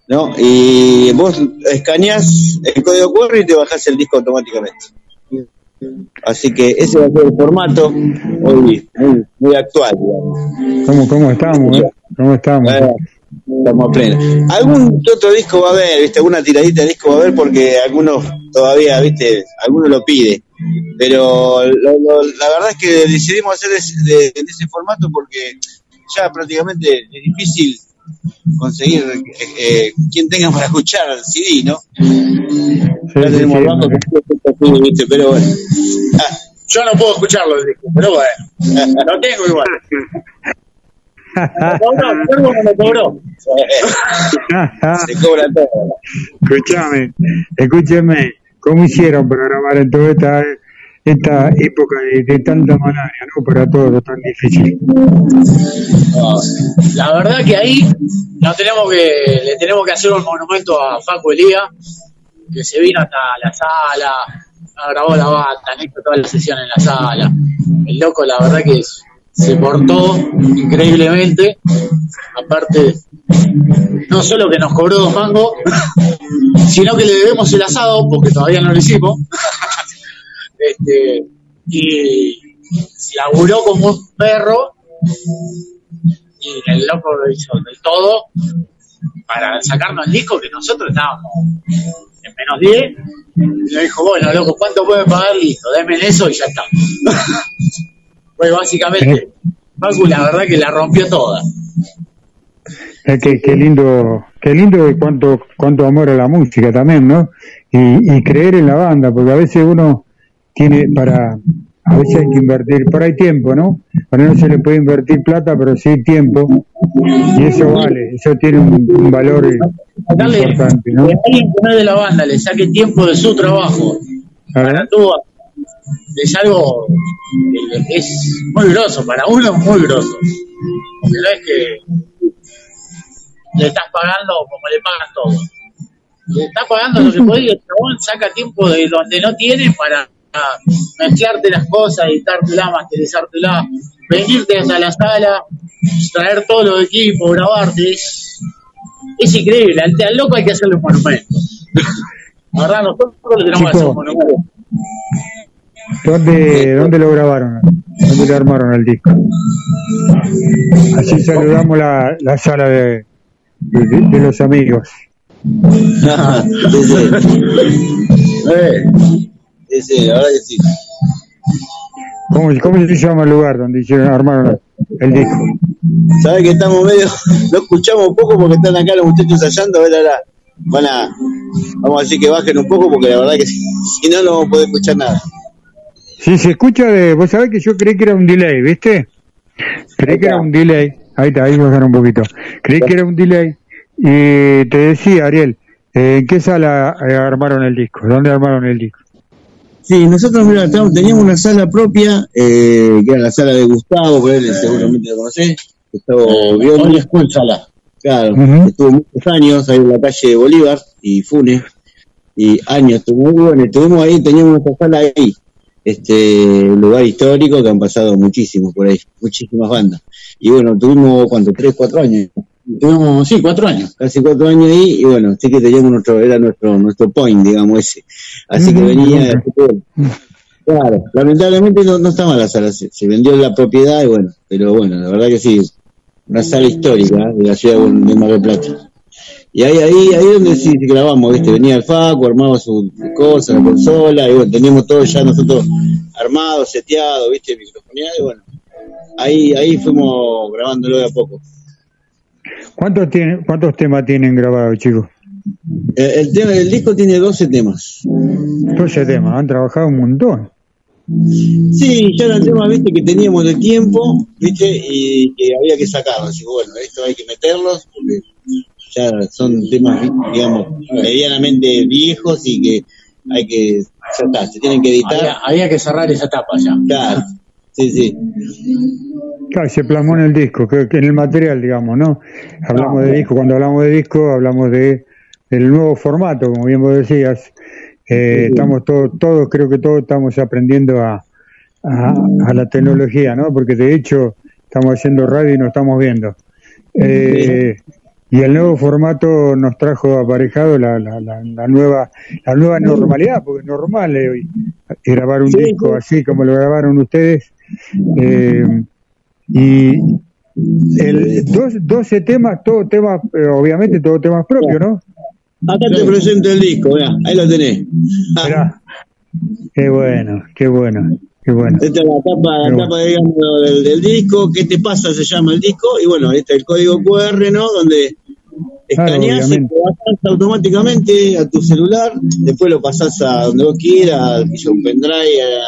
¿no? Y vos escaneás el código QR y te bajás el disco automáticamente. Así que ese va a ser el formato hoy muy, muy actual, digamos. ¿Cómo, cómo estamos? Eh? ¿Cómo estamos? Estamos pleno. Algún otro disco va a haber, ¿viste? Alguna tiradita de disco va a haber porque algunos todavía, ¿viste? Algunos lo pide pero la verdad es que decidimos hacer en ese formato porque ya prácticamente es difícil conseguir eh, eh, quien tenga para escuchar el CD, ¿no? ya tenemos sí, pero bueno. Ah, yo no puedo escucharlo, pero bueno, lo tengo igual. ¿Me cobró? Se cobra todo. Escúchame, escúcheme. ¿Cómo hicieron para grabar en toda esta, esta época de, tanta malaria, ¿no? Para todo tan difícil. la verdad que ahí no tenemos que, le tenemos que hacer un monumento a Facu Elía, que se vino hasta la sala, grabó la bata, han hecho toda la sesión en la sala. El loco, la verdad que se portó increíblemente. Aparte, no solo que nos cobró dos mangos, sino que le debemos el asado, porque todavía no lo hicimos. este, y laburó como un perro y el loco lo hizo de todo para sacarnos el disco que nosotros estábamos en menos 10 y le dijo, bueno, loco, ¿cuánto puede pagar? Listo, denme eso y ya está. Pues básicamente, Facu la verdad que la rompió toda. Que, qué lindo, qué lindo y cuánto, cuánto amor a la música también, ¿no? Y, y creer en la banda, porque a veces uno tiene para, a veces hay que invertir, por ahí tiempo, ¿no? Para no se le puede invertir plata, pero sí tiempo, y eso vale, eso tiene un, valor importante, ¿no? Que alguien que no de la banda le saque tiempo de su trabajo para tú, es algo que es muy groso, para uno es muy groso. Porque no es que le estás pagando como le pagan todos. Le estás pagando lo que podía, el chabón saca tiempo de donde no tiene para mezclarte las cosas, editártela, masterizártela, venirte hasta la sala, traer todos los equipos, grabarte. Es, es increíble, al, al, loco hay que hacerle un monumento. La verdad, nosotros le tenemos que hacer un monumento. ¿Dónde, ¿Dónde lo grabaron? ¿Dónde le armaron el disco? Así saludamos la, la sala de, de, los amigos. sí, sí, ahora que sí. ¿Cómo, ¿Cómo, se llama el lugar donde hicieron, armaron el disco? Sabes que estamos medio, no escuchamos un poco porque están acá los muchachos ensayando, a ver ahora, van a, vamos a decir que bajen un poco porque la verdad que si, no no vamos a poder escuchar nada. Sí, se escucha de, vos sabés que yo creí que era un delay, ¿viste? Creí que era un delay, ahí está, ahí bajaron un poquito. Creí que era un delay y te decía, Ariel, ¿en qué sala eh, armaron el disco? ¿Dónde armaron el disco? Sí, nosotros mira, teníamos una sala propia, eh, que era la sala de Gustavo, por él seguramente lo conocés. Gustavo. School Sala. Claro, estuvo muchos años ahí en la calle Bolívar y Funes, y años, estuvo muy bueno, estuvimos ahí, teníamos nuestra sala ahí, este lugar histórico que han pasado muchísimos por ahí, muchísimas bandas. Y bueno, tuvimos, ¿cuánto? ¿Tres, cuatro años? Tuvimos, sí, cuatro años. Casi cuatro años ahí, y bueno, sí que teníamos nuestro, era nuestro, nuestro point, digamos, ese. Así que venía, claro, lamentablemente no, no estaba la sala, se, vendió la propiedad, y bueno, pero bueno, la verdad que sí, una sala histórica de la ciudad de Mar del Plata. Y ahí, ahí, ahí donde sí grabamos, ¿viste? Venía el Facu, armaba su cosa, la consola, y bueno, teníamos todo ya nosotros armado, seteado, ¿viste? Microfoneado, y bueno, ahí, ahí fuimos grabándolo de a poco. ¿Cuántos, tiene, ¿Cuántos temas tienen grabados, chicos? Eh, el, tema del disco tiene 12 temas. 12 temas, han trabajado un montón. Sí, ya eran temas, viste, que teníamos de tiempo, viste, y que había que sacarlos. Así bueno, esto hay que meterlos, porque ya son temas, digamos, medianamente viejos y que hay que, ya está, se tienen que editar. Había, que cerrar esa etapa ya. Claro. Sí, sí. Claro, se plasmó en el disco, que, en el material, digamos, ¿no? Hablamos de disco, cuando hablamos de disco, hablamos de el nuevo formato, como bien vos decías. Eh, estamos todos, todos, creo que todos estamos aprendiendo a, a, la tecnología, ¿no? Porque de hecho estamos haciendo radio y nos estamos viendo. Eh, y el nuevo formato nos trajo aparejado la, la, la, nueva la nueva normalidad, porque es normal eh, grabar un disco así como lo grabaron ustedes. Eh, y el, dos, 12 temas, todo temas, eh, obviamente todo temas propios, ¿no? Acá te presento el disco, ahí lo tenés. Qué bueno, qué bueno. Qué bueno. Esta es la tapa, la tapa digamos, del, disco. ¿Qué te pasa? Se llama el disco. Y bueno, este es el código QR, ¿no? Donde escaneas y lo pasas automáticamente a tu celular. Después lo pasás a donde vos quieras, un pendrive,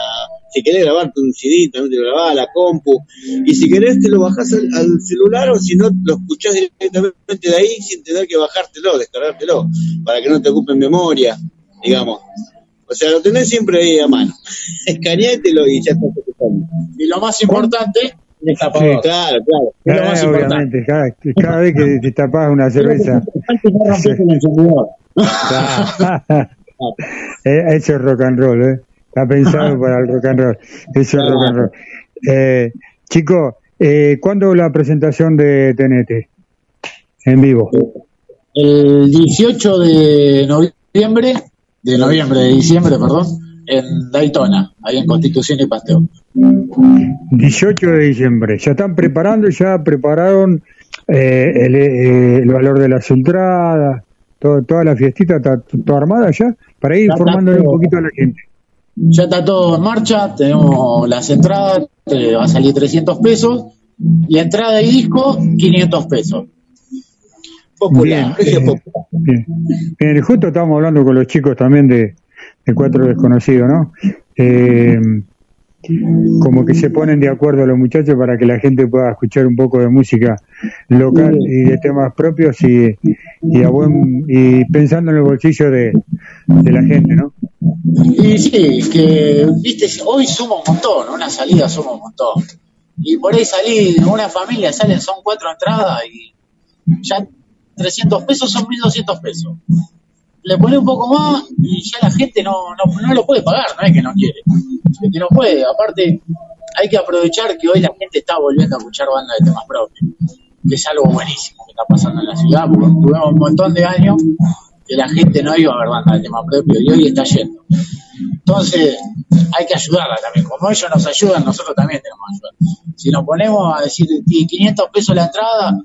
si querés grabarte un CD, también te lo grabás a la compu. Y si querés, te lo bajás al, celular o si no, lo escuchás directamente de ahí sin tener que bajártelo, descargártelo, para que no te ocupe memoria, digamos. O sea, lo tenés siempre ahí a mano. Escaneátelo y ya estás escuchando. Y lo más importante, destapador. Sí, claro, claro. Es lo más obviamente, cada, cada, vez que te tapas una cerveza. eh, eso es rock and roll, ¿eh? Está pensado para el rock and roll. Eso es rock and roll. Eh, chicos, eh, ¿cuándo la presentación de TNT? En vivo. El 18 de noviembre de noviembre, de diciembre, perdón, en Daytona, ahí en Constitución y Pasteur. 18 de diciembre. ¿Ya están preparando? ¿Ya prepararon eh, eh, el, valor de las entradas? Todo, toda la fiestita está toda armada ya para ir informándole un poquito a la gente. Ya está todo en marcha, tenemos las entradas, va a salir 300 pesos y entrada y disco 500 pesos. Popular, bien, justo estábamos hablando con los chicos también de, Cuatro Desconocidos, ¿no? Eh, como que se ponen de acuerdo los muchachos para que la gente pueda escuchar un poco de música local y de temas propios y, y, pensando en el bolsillo de, la gente, ¿no? Y sí, que, viste, hoy suma un montón, una salida suma un montón. Y por ahí salir, una familia salen, son cuatro entradas y ya 300 pesos son 1200 pesos. Le pone un poco más y ya la gente no, no, lo puede pagar, no es que no quiere, es que no puede. Aparte, hay que aprovechar que hoy la gente está volviendo a escuchar bandas de temas propios, que es algo buenísimo que está pasando en la ciudad, porque tuvimos un montón de años que la gente no iba a ver bandas de temas propios y hoy está yendo. Entonces, hay que ayudarla también. Como ellos nos ayudan, nosotros también tenemos que ayudar. Si nos ponemos a decir 500 pesos la entrada,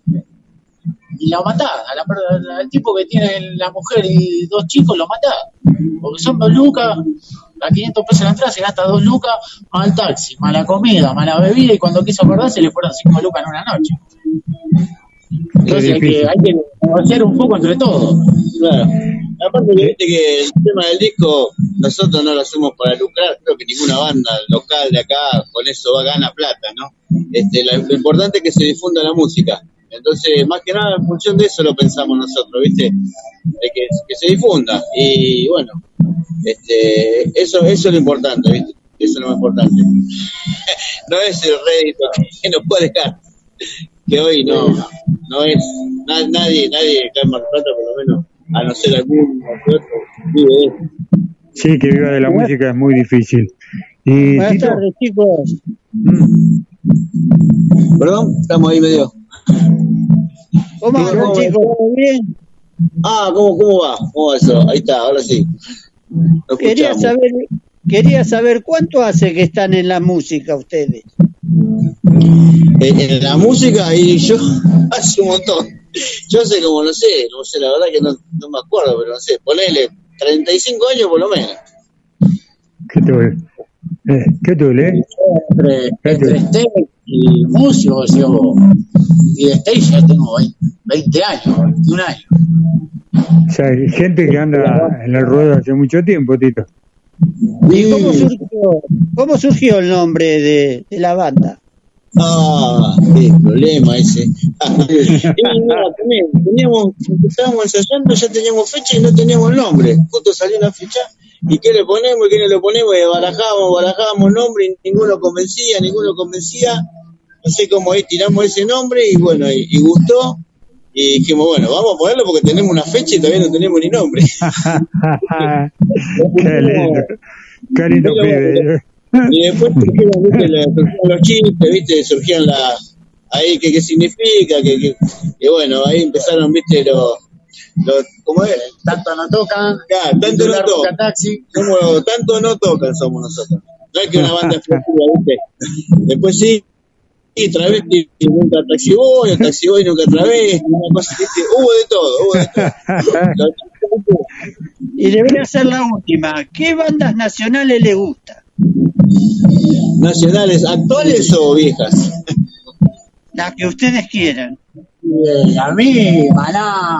y la matás. al tipo que tiene la mujer y dos chicos lo matás. Porque son dos lucas, a 500 pesos la entrada se gasta dos lucas, el taxi, más la comida, más la bebida, y cuando quiso acordar se le fueron cinco lucas en una noche. Entonces hay que, hay que negociar un poco entre todos. Claro. Aparte que viste que el tema del disco nosotros no lo hacemos para lucrar, creo que ninguna banda local de acá con eso va a ganar plata, ¿no? Este, lo importante es que se difunda la música. Entonces, más que nada, en función de eso lo pensamos nosotros, ¿viste? De que, se difunda. Y bueno, este, eso, eso es lo importante, ¿viste? Eso es lo más importante. no es el rédito que nos puede dejar, que hoy no, no es, nadie, nadie cae en Mar Plata, por lo menos, a no ser algún otro, vive eso. Sí, que viva de la música es muy difícil. Y, Buenas tardes, chicos. Mm. Perdón, estamos ahí medio. ¿Cómo va, chicos? ¿Todo bien? Ah, ¿cómo, ¿cómo va? ¿Cómo va eso? Ahí está, ahora sí. Quería saber, quería saber cuánto hace que están en la música ustedes. En, la música y yo hace un montón. Yo sé como, no sé, no sé, la verdad que no, no me acuerdo, pero no sé, ponele 35 años por lo menos. ¿Qué te eh, ¿Qué duele? Entre, entre y músico, yo, y de stage ya tengo 20 años, 21 años. O sea, hay gente que anda en el ruedo hace mucho tiempo, Tito. ¿Y cómo surgió, cómo surgió el nombre de, de la banda? Ah, qué problema ese. teníamos, estábamos ensayando, ya teníamos fecha y no teníamos nombre. Justo salió una fecha ¿y qué le ponemos? ¿Y qué le ponemos? Y barajábamos, barajábamos nombre y ninguno convencía, ninguno convencía. No sé cómo es, tiramos ese nombre y bueno, y, gustó. Y dijimos, bueno, vamos a ponerlo porque tenemos una fecha y todavía no tenemos ni nombre. Qué lindo. Qué lindo Y después surgieron, los chistes, ¿viste? Surgían las ahí qué, qué significa, que, que, bueno, ahí empezaron, viste, los, los ¿cómo es? Tanto no tocan, claro, tanto no tocan, taxi. Como, tanto no tocan somos nosotros. No es que una banda explosiva, viste. Después sí, y travesti nunca taxi boy, o taxi boy nunca travesti, una cosa, ¿viste? hubo de todo, hubo de todo. y debería ser la última, ¿qué bandas nacionales le gustan? ¿Nacionales actuales o viejas? la que ustedes quieran. Eh, a mí, Maná,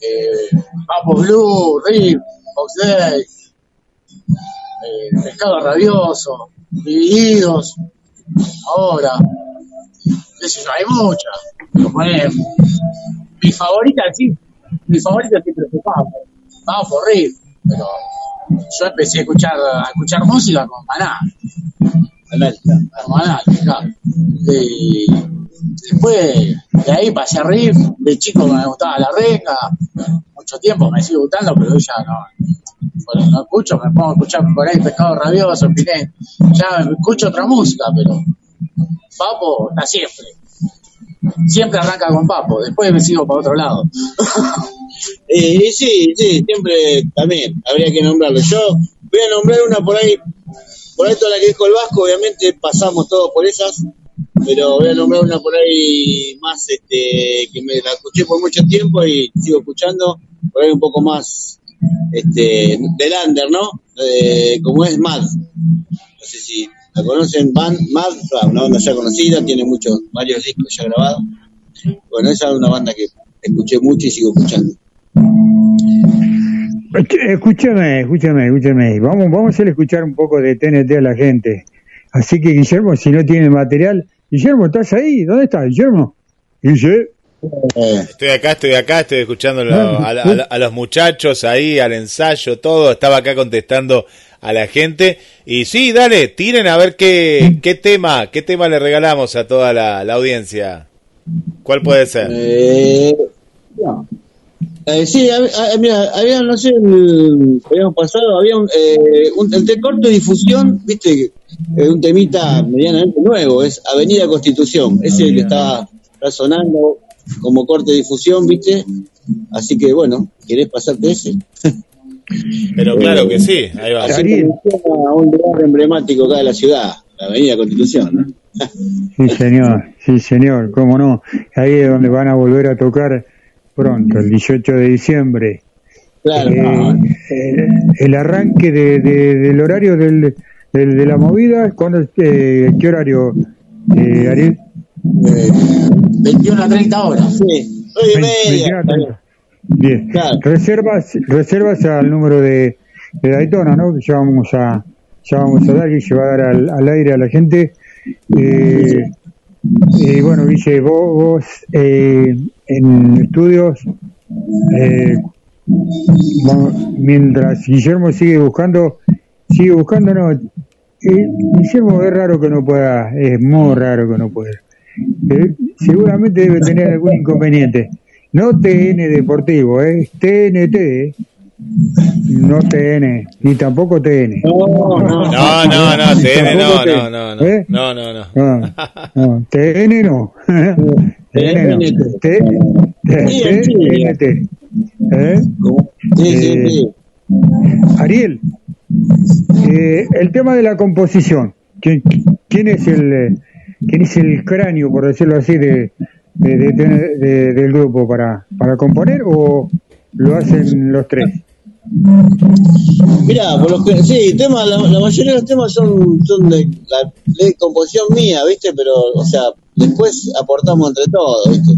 eh, Papo Blue, Rip, Fox Day, eh, Pescado Rabioso, Divididos, ahora, eso hay muchas. mi favorita, sí, mi favorita siempre fue Papo, Papo, Rip, pero yo empecé a escuchar, a escuchar música con Maná. Maná, claro. Y después de ahí pasé a riff, de chico me gustaba la renga, mucho tiempo me sigue gustando, pero ya no, no escucho, me pongo a escuchar por ahí Pescado Rabioso, Piné, ya escucho otra música, pero Papo está siempre. Siempre arranca con Papo, después me sigo para otro lado. y sí, sí, siempre también habría que nombrarlo. Yo voy a nombrar una por ahí, por ahí toda la que dijo el Vasco, obviamente pasamos todos por esas, pero voy a nombrar una por ahí más este que me la escuché por mucho tiempo y sigo escuchando por ahí un poco más este del under no eh, como es Mad. No sé si la conocen Band Mad una banda ya conocida tiene muchos varios discos ya grabados. Bueno esa es una banda que escuché mucho y sigo escuchando Escúchame, escúchame, escúchame. Vamos, vamos a hacer escuchar un poco de TNT a la gente. Así que Guillermo, si no tiene material, Guillermo, ¿estás ahí? ¿Dónde estás, Guillermo? Guillermo. Estoy acá, estoy acá, estoy escuchando a, a, los muchachos ahí, al ensayo, todo. Estaba acá contestando a la gente. Y sí, dale, tiren a ver qué, qué tema, qué tema le regalamos a toda la, audiencia. ¿Cuál puede ser? Eh, eh, sí, había, había, no sé, el, habíamos pasado, había un, eh, un el de corto difusión, viste, eh, un temita medianamente nuevo, es Avenida Constitución, ese que está, sonando como corte de difusión, viste, así que bueno, ¿querés pasarte ese? Pero claro que sí, ahí va. Así a un lugar emblemático acá de la ciudad, la Avenida Constitución, ¿no? Sí, señor, sí, señor, cómo no. Ahí es donde van a volver a tocar pronto, el 18 de diciembre. Claro. Eh, el arranque de, del horario del, de la movida, ¿cuándo, eh, ¿qué horario, eh, Ariel? 21 a 30 horas. Sí, y media. Bien. Reservas, reservas al número de, de Daytona, ¿no? Que ya vamos a, ya vamos a dar y se va a dar al, al aire a la gente. Eh, y bueno, dice vos, eh, en estudios, eh, mientras Guillermo sigue buscando, sigue buscando, no, eh, Guillermo es raro que no pueda, es muy raro que no pueda. seguramente debe tener algún inconveniente. No TN Deportivo, es TNT, no TN, ni tampoco TN. No, no, no, no, TN no, no, no, no, ¿Eh? no, no, no. no, TN no. TN no. TNT. Ariel, eh, el tema de la composición. ¿Quién es el quién es el cráneo, por decirlo así, de, de, de, del grupo para, para componer o lo hacen los tres? Mira, por los que, sí, tema, la, mayoría de los temas son, son de, la, de composición mía, ¿viste? Pero, o sea, después aportamos entre todos, ¿viste?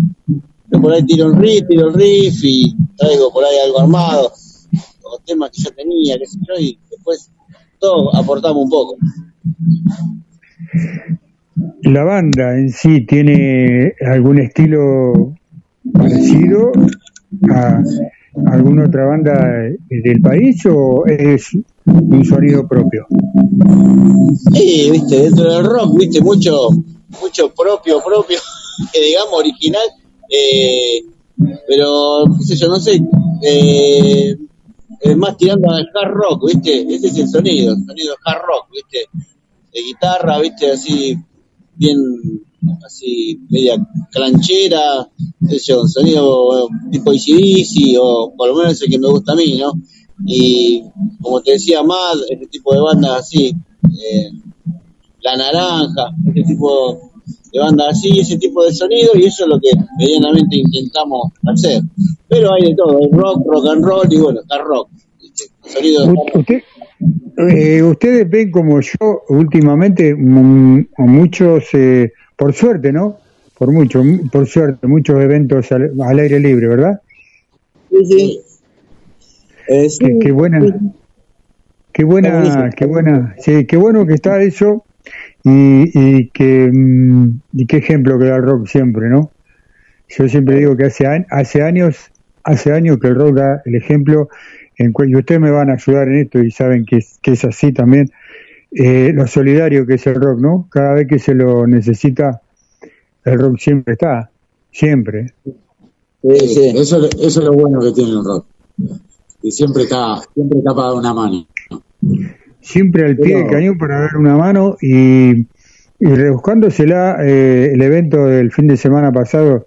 Yo por ahí tiro un riff, tiro el riff y traigo por ahí algo armado, los temas que yo tenía, qué sé yo, y después todos aportamos un poco. ¿La banda en sí tiene algún estilo parecido a alguna otra banda del país o es un sonido propio. Sí, viste, dentro del rock, viste, mucho, mucho propio, propio, que digamos original, eh, pero, qué sé yo, no sé, eh, más tirando al hard rock, viste, ese es el sonido, el sonido hard rock, viste, de guitarra, viste, así, bien, así, media clanchera, yo, un sonido tipo ICDC, o por lo menos es el que me gusta a mí, ¿no? Y como te decía más, este tipo de bandas así, eh, La Naranja, este tipo de bandas así, ese tipo de sonido, y eso es lo que medianamente intentamos hacer. Pero hay de todo, rock, rock and roll y bueno, hard rock. Sonido eh, ustedes ven como yo últimamente muchos, eh, por suerte, ¿no? Por mucho, por suerte, muchos eventos al, al aire libre, ¿verdad? Sí, sí qué, buena, qué buena, qué buena, sí, qué bueno que está eso y, y que mm, y qué ejemplo que da el rock siempre, ¿no? Yo siempre digo que hace hace años, hace años que el rock da el ejemplo en y ustedes me van a ayudar en esto y saben que es, que es así también. Eh, lo solidario que es el rock, ¿no? Cada vez que se lo necesita, el rock siempre está, siempre. Eso, eso es lo bueno que tiene el rock y siempre está, siempre está para dar una mano. Siempre al pie del cañón para dar una mano y, y rebuscándosela eh, el evento del fin de semana pasado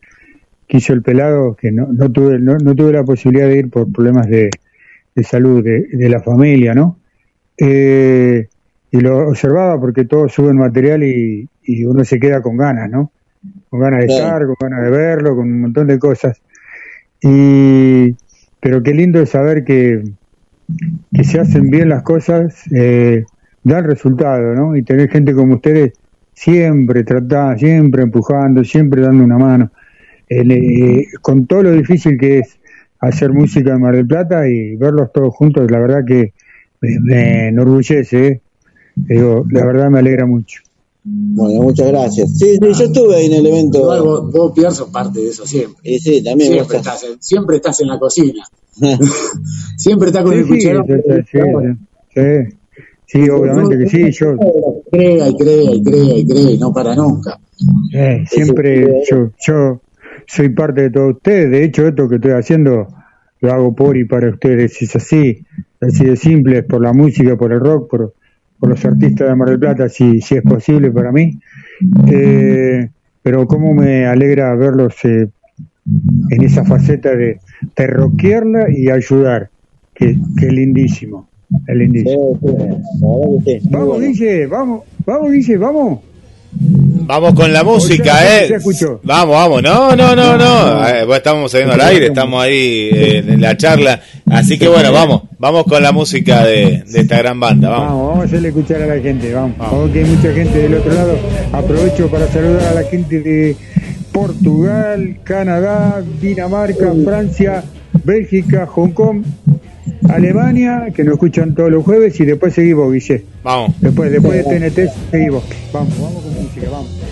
que hizo el pelado, que no, no tuve no, tuve la posibilidad de ir por problemas de, de salud de, de, la familia, ¿no? Eh, y lo observaba porque todos suben material y, y, uno se queda con ganas, ¿no? Con ganas de estar, con ganas de verlo, con un montón de cosas. Y, pero qué lindo es saber que, que se hacen bien las cosas, eh, dan resultado, ¿no? Y tener gente como ustedes siempre tratando, siempre empujando, siempre dando una mano, eh, con todo lo difícil que es hacer música en Mar del Plata y verlos todos juntos, la verdad que me, enorgullece, ¿eh? Digo, la verdad me alegra mucho. Bueno, muchas gracias. Sí, sí, yo estuve ahí en el evento. vos, vos Pierre, sos parte de eso siempre. Sí, sí, también. Siempre, estás, siempre estás en la cocina. siempre estás con el cucharón. Sí, sí, sí, obviamente que sí. Yo... Crea y crea y crea y crea y no para nunca. Eh, siempre yo, yo soy parte de todos ustedes. De hecho, esto que estoy haciendo lo hago por y para ustedes. Es así, así de simple, es por la música, por el rock, por por los artistas de Mar del Plata, si, si es posible para mí. Eh, pero cómo me alegra verlos eh, en esa faceta de terroquearla y ayudar, que, que lindísimo, es lindísimo. Vamos, Guille, vamos, vamos, Guille, vamos. Vamos con la música, ¿eh? Vamos, vamos. No, no, no, no. Eh, estamos saliendo al aire, estamos ahí eh, en la charla. Así que bueno, vamos, vamos con la música de, esta gran banda. Vamos. vamos, a hacerle escuchar a la gente. Vamos, vamos. que hay mucha gente del otro lado. Aprovecho para saludar a la gente de Portugal, Canadá, Dinamarca, Francia, Bélgica, Hong Kong, Alemania, que nos escuchan todos los jueves y después seguimos, Guille. Vamos. Después, después de TNT seguimos. Vamos, vamos con que vamos.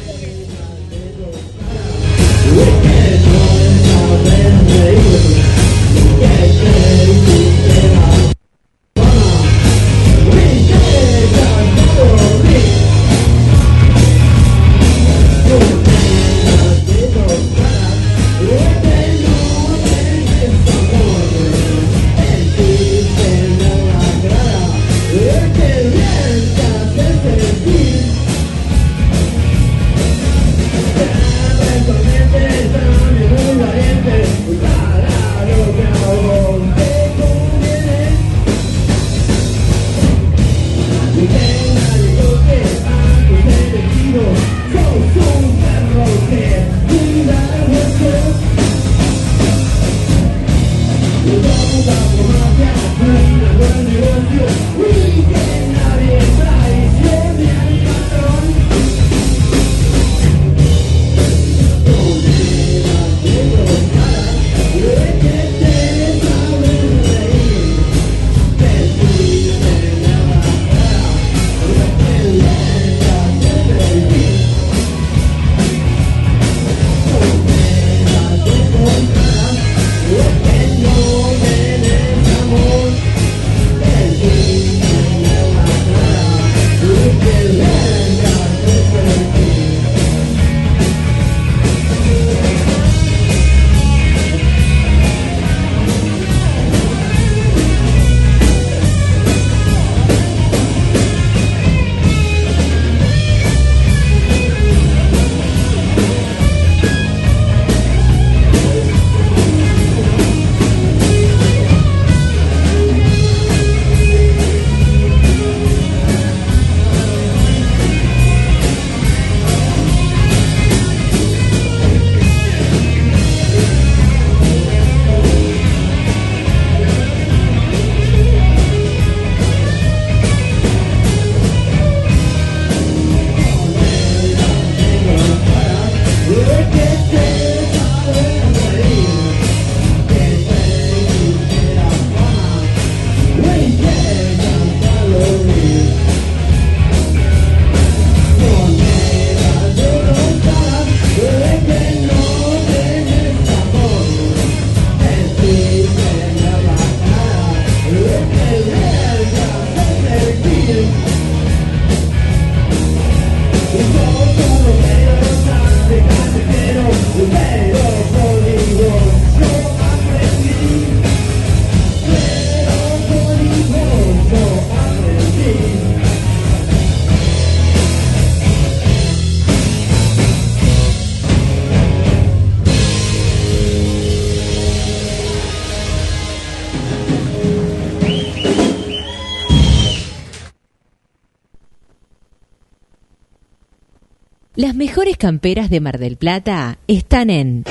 Mejores camperas de Mar del Plata están en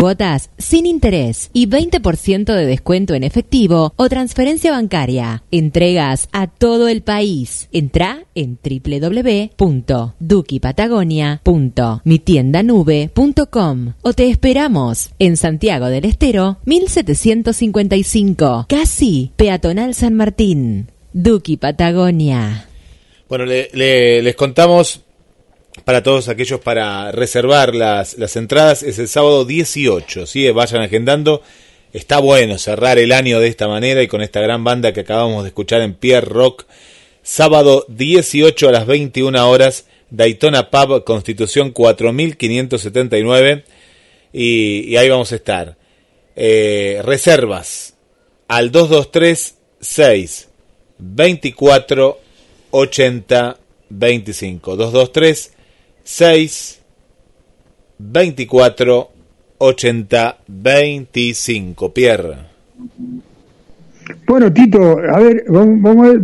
cuotas sin interés y 20% de descuento en efectivo o transferencia bancaria. Entregas a todo el país. Entra en www.dukipatagonia.mitiendanube.com o te esperamos en Santiago del Estero 1755, casi peatonal San Martín. Duki Patagonia. Bueno, les contamos para todos aquellos para reservar las, las entradas, es el sábado 18, ¿sí? vayan agendando. Está bueno cerrar el año de esta manera y con esta gran banda que acabamos de escuchar en Pierre Rock. Sábado 18 a las 21 horas, Daytona Pub, Constitución 4579. Y, y ahí vamos a estar. Eh, reservas al 223 6 24 80 25 223 6 24 80 25 Pierre bueno Tito a ver vamos, a ver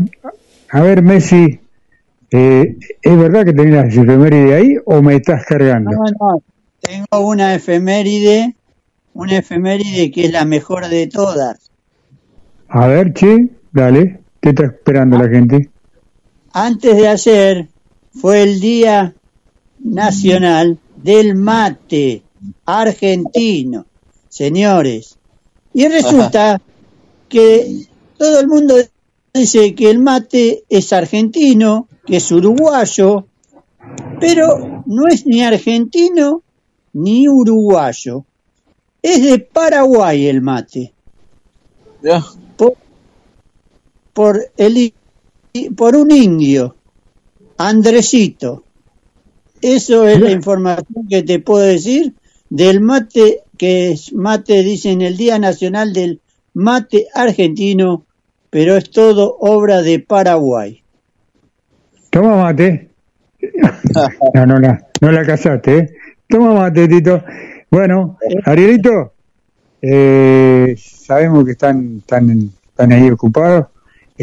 a ver Messi eh, ¿es verdad que tenés las efemérides ahí o me estás cargando? no, no tengo una efeméride una efeméride que es la mejor de todas a ver che dale ¿Qué está esperando la gente? Antes de ayer fue el Día Nacional del Mate Argentino, señores. Y resulta que todo el mundo dice que el mate es argentino, que es uruguayo, pero no es ni argentino ni uruguayo. Es de Paraguay el mate por, el, por un indio, Andresito. Eso es la información que te puedo decir del mate, que es mate, dicen el Día Nacional del Mate Argentino, pero es todo obra de Paraguay. Toma mate. No, no la, no la casaste, ¿eh? Toma mate, Tito. Bueno, Arielito, eh, sabemos que están, están, están ahí ocupados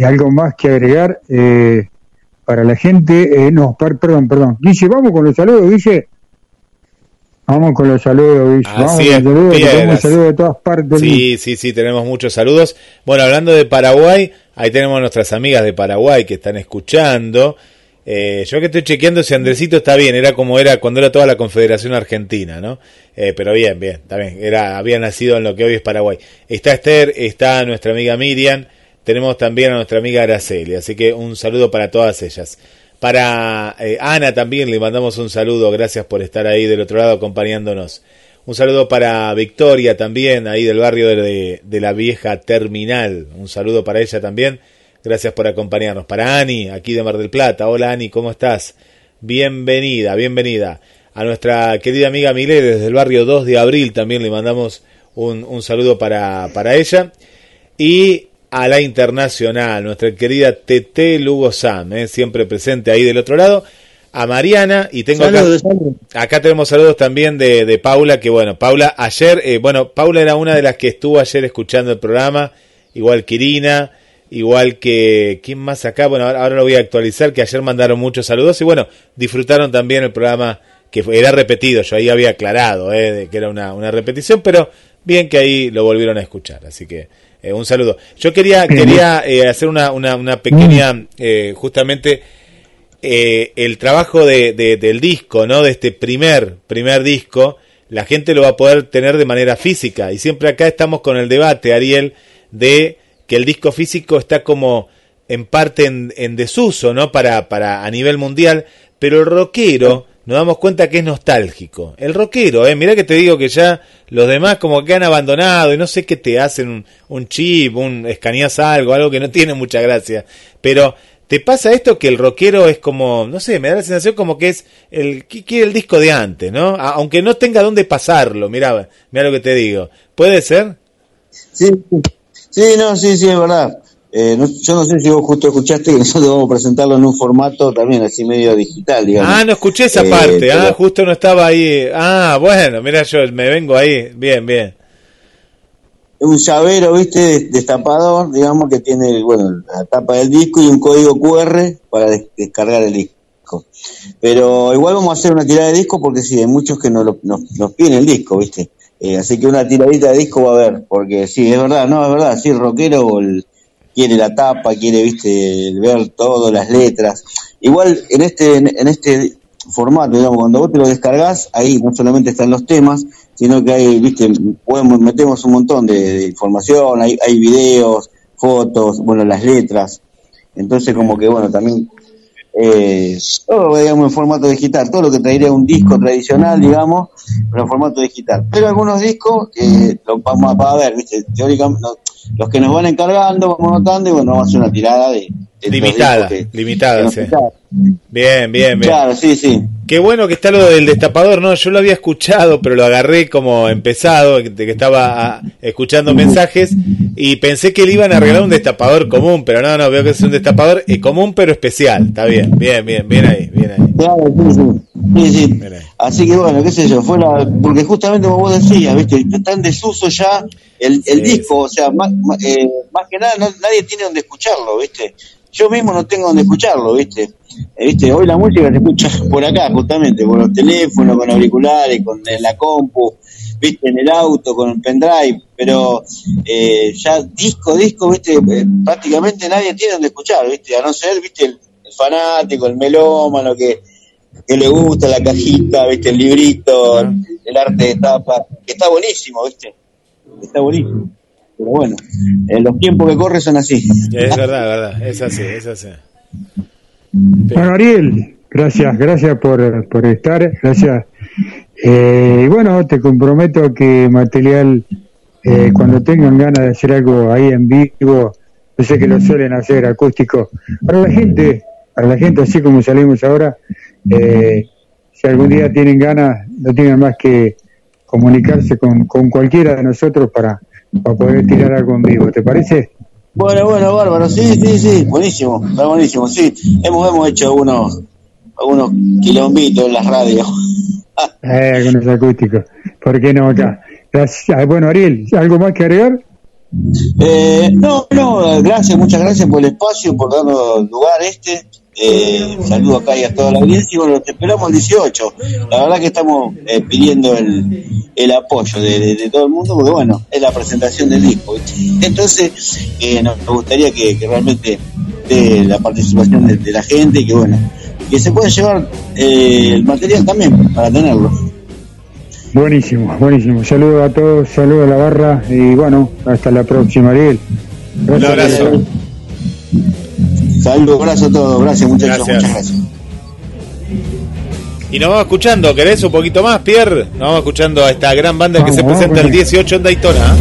algo más que agregar eh, para la gente. Eh, no, perdón, perdón. Guille, vamos con los saludos, Guille. Vamos con los saludos, Guille. vamos con los saludos, tenemos saludos de todas partes. Sí, sí, sí, tenemos muchos saludos. Bueno, hablando de Paraguay, ahí tenemos a nuestras amigas de Paraguay que están escuchando. Eh, yo que estoy chequeando si Andresito está bien, era como era cuando era toda la Confederación Argentina, ¿no? Eh, pero bien, bien, está bien, era, había nacido en lo que hoy es Paraguay. Está Esther, está nuestra amiga Miriam, tenemos también a nuestra amiga Araceli, así que un saludo para todas ellas. Para eh, Ana también le mandamos un saludo, gracias por estar ahí del otro lado acompañándonos. Un saludo para Victoria también, ahí del barrio de, la vieja terminal. Un saludo para ella también. Gracias por acompañarnos. Para Ani, aquí de Mar del Plata. Hola Ani, ¿cómo estás? Bienvenida, bienvenida. A nuestra querida amiga Milé desde el barrio 2 de abril también le mandamos un, un saludo para, para ella. Y a la internacional, nuestra querida Tete Lugo Sam, ¿eh? siempre presente ahí del otro lado, a Mariana y tengo acá, acá tenemos saludos también de, de, Paula, que bueno, Paula ayer, eh, bueno, Paula era una de las que estuvo ayer escuchando el programa, igual que Irina, igual que, ¿quién más acá? Bueno, ahora, lo voy a actualizar, que ayer mandaron muchos saludos y bueno, disfrutaron también el programa que era repetido, yo ahí había aclarado eh, que era una, una repetición, pero bien que ahí lo volvieron a escuchar, así que eh, un saludo. Yo quería, quería eh, hacer una, una, una pequeña, mm. eh, justamente, el trabajo de, del disco, ¿no? De este primer, primer disco, la gente lo va a poder tener de manera física. Y siempre acá estamos con el debate, Ariel, de que el disco físico está como en parte en, en desuso, ¿no? Para, para a nivel mundial, pero el rockero nos damos cuenta que es nostálgico. El rockero, eh, mira que te digo que ya los demás como que han abandonado y no sé qué te hacen un, chip, un escaneas algo, algo que no tiene mucha gracia. Pero te pasa esto que el rockero es como, no sé, me da la sensación como que es el que quiere el disco de antes, ¿no? aunque no tenga dónde pasarlo, mira, mira lo que te digo. ¿Puede ser? Sí, sí, no, sí, sí, es verdad. Eh, yo no sé si vos justo escuchaste que nosotros vamos a presentarlo en un formato también así medio digital, digamos. Ah, no escuché esa eh, parte, ah, justo no estaba ahí. Ah, bueno, mira, yo me vengo ahí, bien, bien. Un llavero, viste, destapador, digamos, que tiene, bueno, la tapa del disco y un código QR para descargar el disco. Pero igual vamos a hacer una tirada de disco porque sí, hay muchos que nos, nos, piden el disco, ¿viste? Eh, así que una tiradita de disco va a haber, porque sí, es verdad, no, es verdad, sí, el rockero quiere la tapa, quiere, viste, ver todo, las letras. Igual en este, en este formato, digamos, cuando vos te lo descargas, ahí no solamente están los temas, sino que hay, viste, podemos, metemos un montón de, información, hay, hay videos, fotos, bueno, las letras. Entonces, como que, bueno, también eh, todo, digamos, en formato digital, todo lo que traería un disco tradicional, digamos, pero en formato digital. Pero algunos discos eh, los vamos a, ver, ¿viste? Teóricamente, los que nos van encargando, vamos notando y bueno, vamos a hacer una tirada de. limitada, limitada, sí. Bien, bien, bien. Claro, sí, sí. Qué bueno que está lo del destapador, ¿no? Yo lo había escuchado, pero lo agarré como empezado, de que estaba ah, escuchando mensajes y pensé que le iban a arreglar un destapador común, pero no, no, veo que es un destapador eh, común pero especial. Está bien, bien, bien, bien ahí, bien ahí. Claro, sí, sí. sí, Así que bueno, qué sé yo, fue la, porque justamente como vos decías, ¿viste? Está en desuso ya el, el disco, o sea, más, eh, más que nada nadie tiene donde escucharlo, ¿viste? Yo mismo no tengo donde escucharlo, ¿viste? Eh, ¿viste? Hoy la música se escucha por acá, justamente, por los teléfonos, con auriculares, con la compu, ¿viste? En el auto, con el pendrive, pero eh, ya disco, disco, ¿viste? Eh, prácticamente nadie tiene donde escuchar, ¿viste? A no ser, ¿viste? El, fanático, el melómano que, que le gusta la cajita, ¿viste? El librito, el, arte de tapa, que está buenísimo, ¿viste? Está buenísimo. Pero bueno, los tiempos que corren son así. Es verdad, verdad, es así, es así. Bueno, Ariel, gracias, gracias por, por estar, gracias. Eh, bueno, te comprometo que material, eh, cuando tengan ganas de hacer algo ahí en vivo, yo sé que lo suelen hacer acústico, para la gente, para la gente así como salimos ahora, eh, si algún día tienen ganas, no tienen más que comunicarse con, con cualquiera de nosotros para, para poder tirar algo en vivo, ¿te parece? Bueno, bueno, bárbaro, sí, sí, sí, buenísimo, está buenísimo, sí. Hemos, hemos hecho algunos, algunos quilombitos en las radios. eh, algunos acústicos. ¿Por qué no acá? Gracias. Ah, bueno, Ariel, ¿algo más que agregar? Eh, no, no, gracias, muchas gracias por el espacio, por darnos lugar este. Eh, saludo acá y a toda la audiencia y bueno, te esperamos el 18. La verdad que estamos eh, pidiendo el, el apoyo de, todo el mundo porque bueno, es la presentación del disco. Entonces eh, nos gustaría que, realmente de la participación de, la gente y que bueno, que se pueda llevar eh, el material también para tenerlo. Buenísimo, buenísimo. Saludos a todos, saludos a la barra y bueno, hasta la próxima, Ariel. Un abrazo. Saludos, abrazo a todos, gracias muchachos, muchas gracias. Y nos vamos escuchando, ¿querés un poquito más, Pierre? Nos vamos escuchando a esta gran banda que se presenta el 18 en Daytona.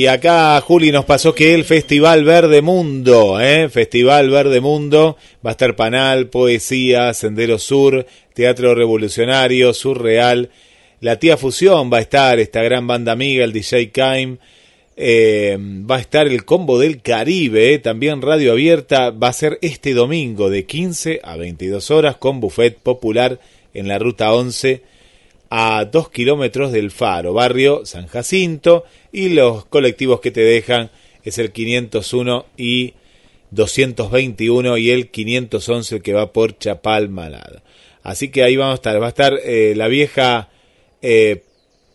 Y acá Juli nos pasó que el Festival Verde Mundo, ¿eh? Festival Verde Mundo, va a estar Panal, Poesía, Sendero Sur, Teatro Revolucionario, Surreal, La Tía Fusión va a estar, esta gran banda amiga, el DJ Kaim, eh, va a estar el Combo del Caribe, también Radio Abierta, va a ser este domingo de 15 a 22 horas con buffet popular en la Ruta 11 a 2 kilómetros del Faro, barrio San Jacinto, y los colectivos que te dejan es el 501 y 221 y el 511 que va por Chapal Malada. Así que ahí vamos a estar, va a estar eh, la vieja eh,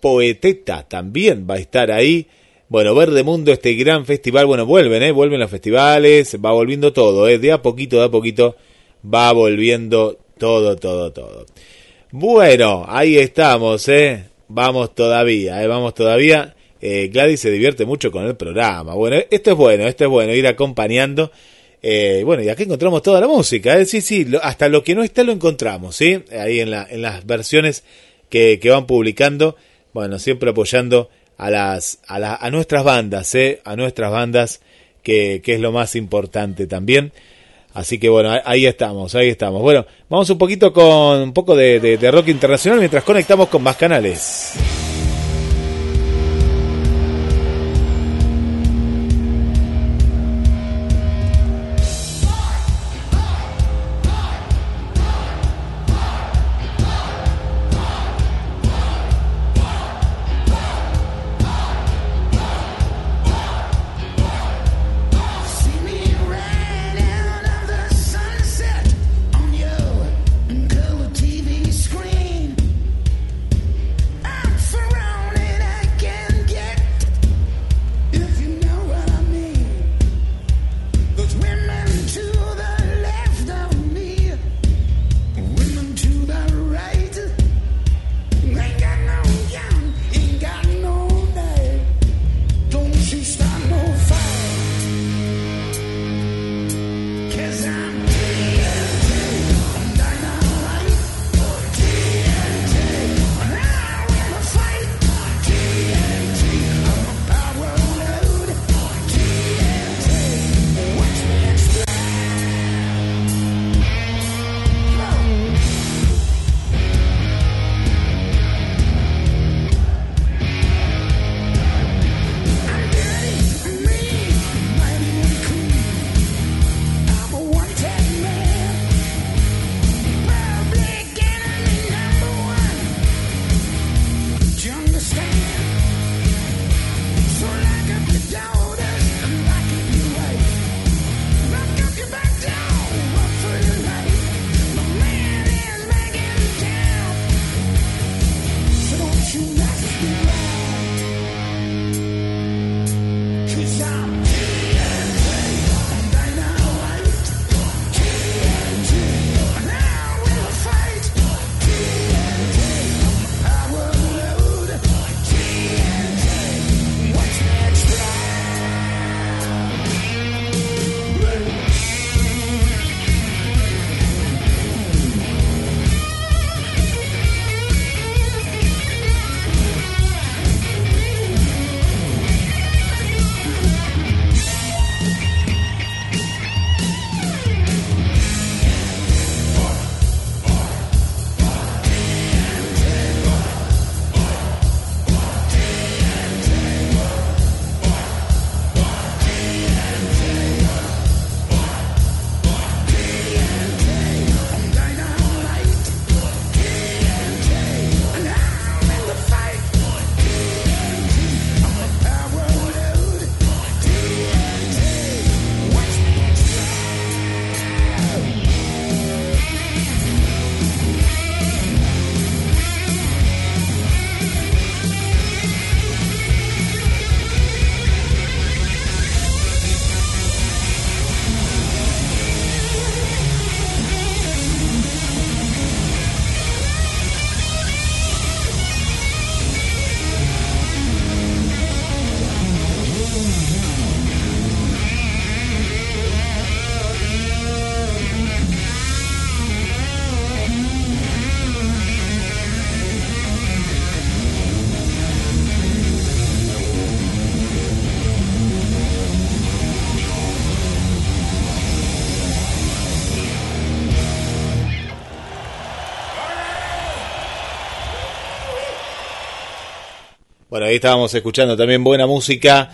Poeteta también va a estar ahí. Bueno, Verde Mundo, este gran festival, bueno, vuelven, ¿eh? Vuelven los festivales, va volviendo todo, ¿eh? De a poquito, de a poquito va volviendo todo, todo, todo. Bueno, ahí estamos, ¿eh? Vamos todavía, ¿eh? Vamos todavía. Eh, Gladys se divierte mucho con el programa. Bueno, esto es bueno, esto es bueno, ir acompañando. Eh, bueno, y aquí encontramos toda la música, ¿eh? Sí, sí, hasta lo que no está lo encontramos, ¿sí? Ahí en, la, en las versiones que, van publicando. Bueno, siempre apoyando a las a, a nuestras bandas, ¿eh? A nuestras bandas, que es lo más importante también. Así que bueno, ahí estamos, ahí estamos. Bueno, vamos un poquito con un poco de, de, de rock internacional mientras conectamos con más canales. Bueno, ahí estábamos escuchando también buena música.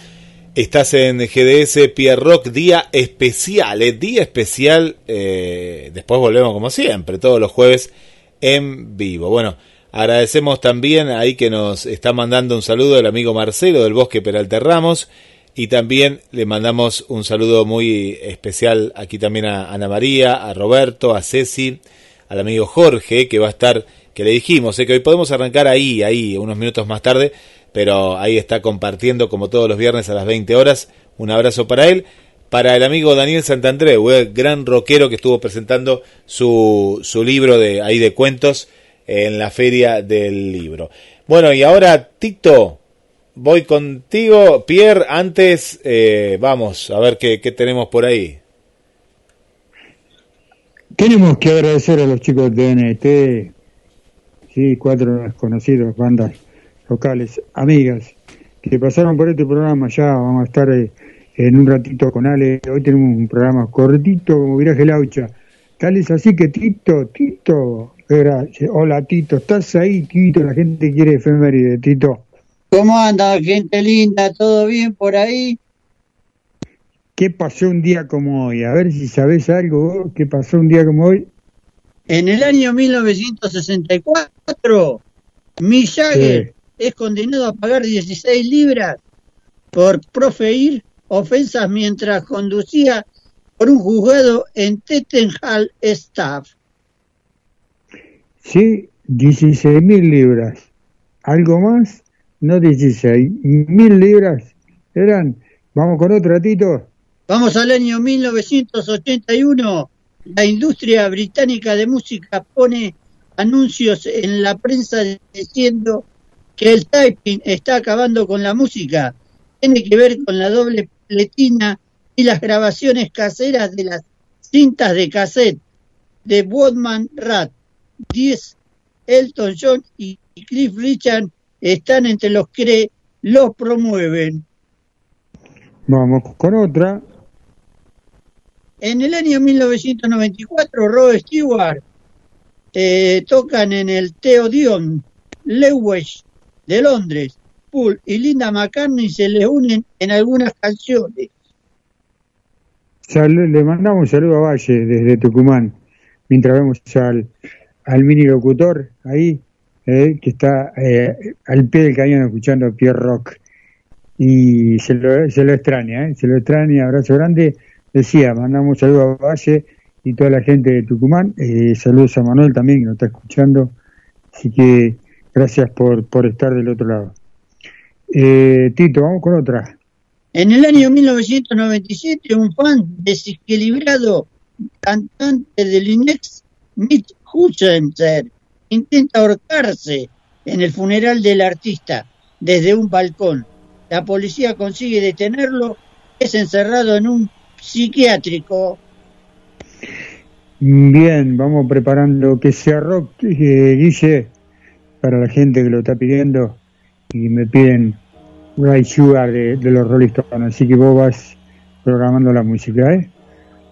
Estás en GDS Pierre Rock, día especial, ¿eh? día especial. Eh, después volvemos como siempre, todos los jueves en vivo. Bueno, agradecemos también ahí que nos está mandando un saludo el amigo Marcelo del Bosque Peralta Ramos. Y también le mandamos un saludo muy especial aquí también a Ana María, a Roberto, a Ceci, al amigo Jorge, que va a estar, que le dijimos, ¿eh? que hoy podemos arrancar ahí, ahí, unos minutos más tarde, pero ahí está compartiendo como todos los viernes a las 20 horas. Un abrazo para él. Para el amigo Daniel Santandreu, el gran rockero que estuvo presentando su, su libro de ahí de cuentos en la feria del libro. Bueno, y ahora Tito, voy contigo. Pierre, antes eh, vamos a ver qué, qué tenemos por ahí. Tenemos que agradecer a los chicos de NT, sí, cuatro desconocidos, bandas locales, amigas, que pasaron por este programa. Ya vamos a estar eh, en un ratito con Ale. Hoy tenemos un programa cortito como Viraje Laucha. Tal es así que Tito, Tito, hola Tito, ¿estás ahí, Tito? La gente quiere efeméride, Tito. ¿Cómo anda, gente linda? ¿Todo bien por ahí? ¿Qué pasó un día como hoy? A ver si sabes algo. ¿Qué pasó un día como hoy? En el año 1964, Mick Jagger es condenado a pagar 16 libras por proferir ofensas mientras conducía por un juzgado en Tettenhall Staff. Sí, 16 mil libras. ¿Algo más? No 16. Mil libras eran. Vamos con otro, Tito. Vamos al año 1981. La industria británica de música pone anuncios en la prensa diciendo que el typing está acabando con la música. Tiene que ver con la doble pletina y las grabaciones caseras de las cintas de cassette de Woodman Rat. 10 Elton John y Cliff Richard están entre los que los promueven. Vamos con otra. En el año 1994, Rod Stewart eh, tocan en el Theodion Lewis de Londres. Paul y Linda McCartney se le unen en algunas canciones. le mandamos un saludo a Valle desde Tucumán, mientras vemos al, al mini locutor ahí, eh, que está eh, al pie del cañón escuchando Pierre Rock. Y se lo, se lo extraña, eh, se lo extraña, abrazo grande. Decía, mandamos un saludo a Valle y toda la gente de Tucumán. saludos a Manuel también, que nos está escuchando. Así que Gracias por, por estar del otro lado. Eh, Tito, vamos con otra. En el año 1997, un fan desequilibrado, cantante del INEX, Mitch Hutchinson, intenta ahorcarse en el funeral del artista desde un balcón. La policía consigue detenerlo, es encerrado en un psiquiátrico. Bien, vamos preparando que se arroque, eh, Guille para la gente que lo está pidiendo y me piden Right Sugar de, los Rolling Stones. Así que vos vas programando la música, ¿eh?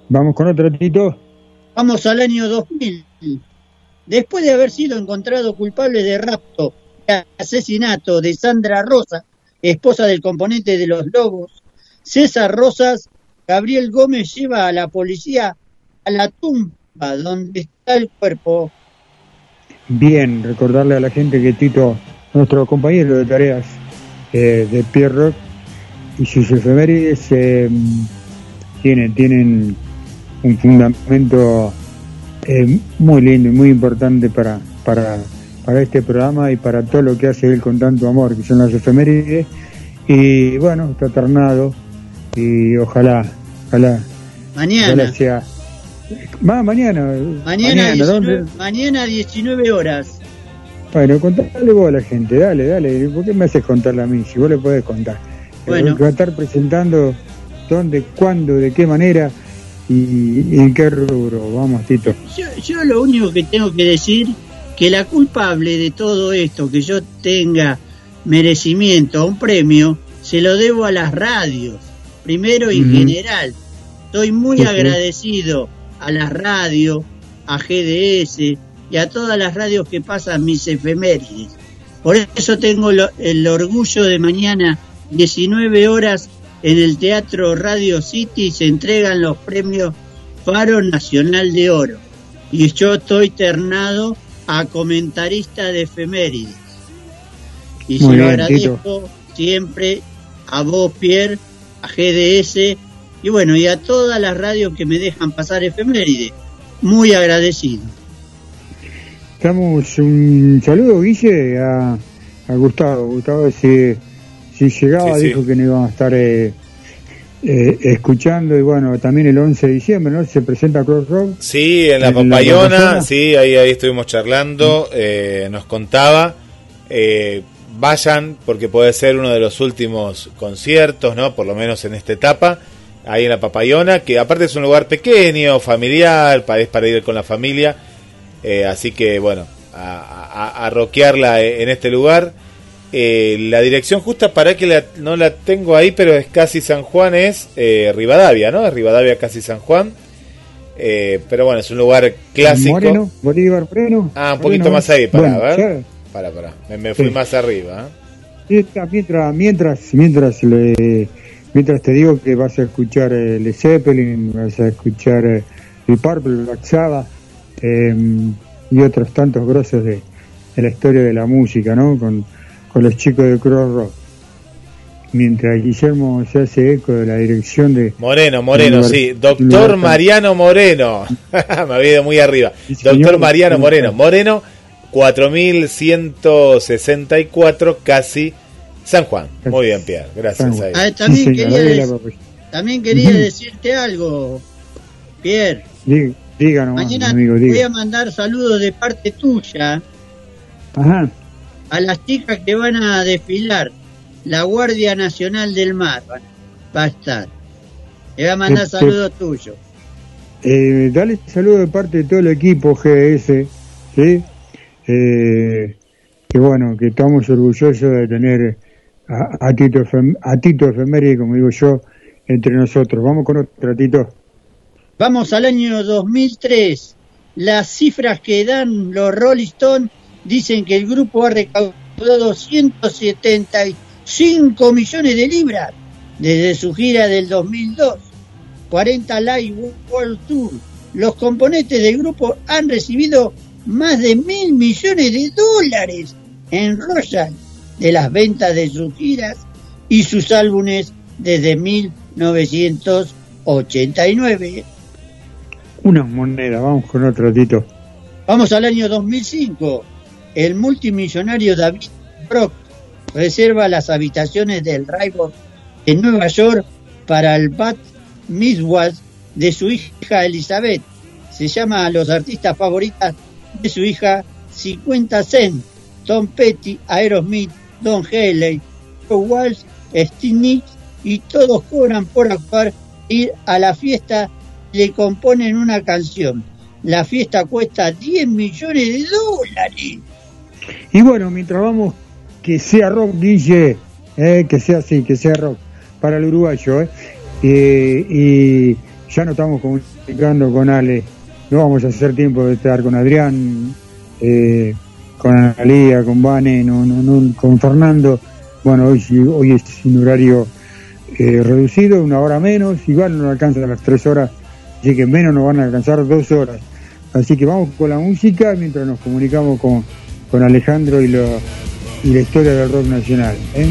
Vamos con otro Tito. Vamos al año 2000. Después de haber sido encontrado culpable de rapto y asesinato de Sandra Rosa, esposa del componente de los Lobos, César Rosas, Gabriel Gómez lleva a la policía a la tumba donde está el cuerpo bien recordarle a la gente que Tito, nuestro compañero de tareas eh, de Pierre y sus efemérides eh, tienen, tienen un fundamento eh, muy lindo y muy importante para, para, para este programa y para todo lo que hace él con tanto amor, que son las efemérides. Y bueno, está ternado y ojalá, ojalá, mañana sea Va, mañana. Mañana, 19, mañana 19 horas. Bueno, contale vos a la gente, dale, dale. ¿Por qué me haces contarla a mí? Si vos le podés contar. Bueno. Va a estar presentando dónde, cuándo, de qué manera y, en qué rubro. Vamos, Tito. Yo, yo lo único que tengo que decir que la culpable de todo esto, que yo tenga merecimiento a un premio, se lo debo a las radios, primero y en general. Estoy muy agradecido a la radio, a GDS y a todas las radios que pasan mis efemérides. Por eso tengo el orgullo de mañana, 19 horas, en el Teatro Radio City se entregan los premios Faro Nacional de Oro. Y yo estoy ternado a comentarista de efemérides. Y se lo agradezco siempre a vos, Pierre, a GDS y bueno, y a todas las radios que me dejan pasar efemérides. Muy agradecido. Estamos un saludo, Guille, a, Gustavo. Gustavo, si, si llegaba, dijo que no iban a estar eh, eh, escuchando. Y bueno, también el 11 de diciembre, ¿no? Se presenta Crossroad. Sí, en la Papayona, sí, ahí, ahí estuvimos charlando. Eh, nos contaba. vayan, porque puede ser uno de los últimos conciertos, ¿no? Por lo menos en esta etapa ahí en la Papayona, que aparte es un lugar pequeño, familiar, para, para ir con la familia. Eh, así que bueno, a, a, roquearla en este lugar. Eh, la dirección justa para que no la tengo ahí, pero es casi San Juan, es eh, Rivadavia, ¿no? Es Rivadavia casi San Juan. pero bueno, es un lugar clásico. Moreno, Bolívar Moreno. Ah, un poquito más ahí, para ver. Para, para. Me, fui más arriba. Mientras, mientras, mientras le Mientras te digo que vas a escuchar el eh, Zeppelin, vas a escuchar el eh, Purple, Black Sabbath em, y otros tantos grosos de, la historia de la música, ¿no? Con, los chicos de Cross Rock. Mientras Guillermo se hace eco de la dirección de... Moreno, Moreno, sí. Doctor Mariano Moreno. Me había ido muy arriba. Doctor Mariano Moreno. Moreno, 4164, casi San Juan. Muy bien, Pierre. Gracias. Ah, también, quería también quería decirte algo, Pierre. díganos, Mañana amigo, voy a mandar saludos de parte tuya Ajá. a las chicas que van a desfilar. La Guardia Nacional del Mar va a estar. Le voy a mandar saludos tuyos. Eh, dale saludos de parte de todo el equipo GS, ¿sí? Eh, que bueno, que estamos orgullosos de tener a, a, Tito, a Tito Efeméride, como digo yo, entre nosotros. Vamos con otro Tito. Vamos al año 2003. Las cifras que dan los Rolling Stones dicen que el grupo ha recaudado 175 millones de libras desde su gira del 2002. 40 Live World Tour. Los componentes del grupo han recibido más de mil millones de dólares en Royal de las ventas de sus giras y sus álbumes desde 1989. Una moneda, vamos con otro Tito. Vamos al año 2005. El multimillonario David Brock reserva las habitaciones del Rainbow en Nueva York para el Bat Mitzvah de su hija Elizabeth. Se llama a los artistas favoritas de su hija 50 Cent, Tom Petty, Aerosmith, Don Haley, Walsh, Steve y todos cobran por actuar, ir a la fiesta, le componen una canción. La fiesta cuesta 10 millones de dólares. Y bueno, mientras vamos, que sea rock, Guille, eh, que sea así, que sea rock, para el uruguayo, eh. y ya no estamos comunicando con Ale, no vamos a hacer tiempo de estar con Adrián. Eh, con Analia, con Vane, no, no, con Fernando. Bueno, hoy, hoy es un horario eh, reducido, una hora menos, igual no alcanzan las tres horas, así que menos nos van a alcanzar dos horas. Así que vamos con la música mientras nos comunicamos con, con Alejandro y, lo, y la historia del rock nacional. ¿eh?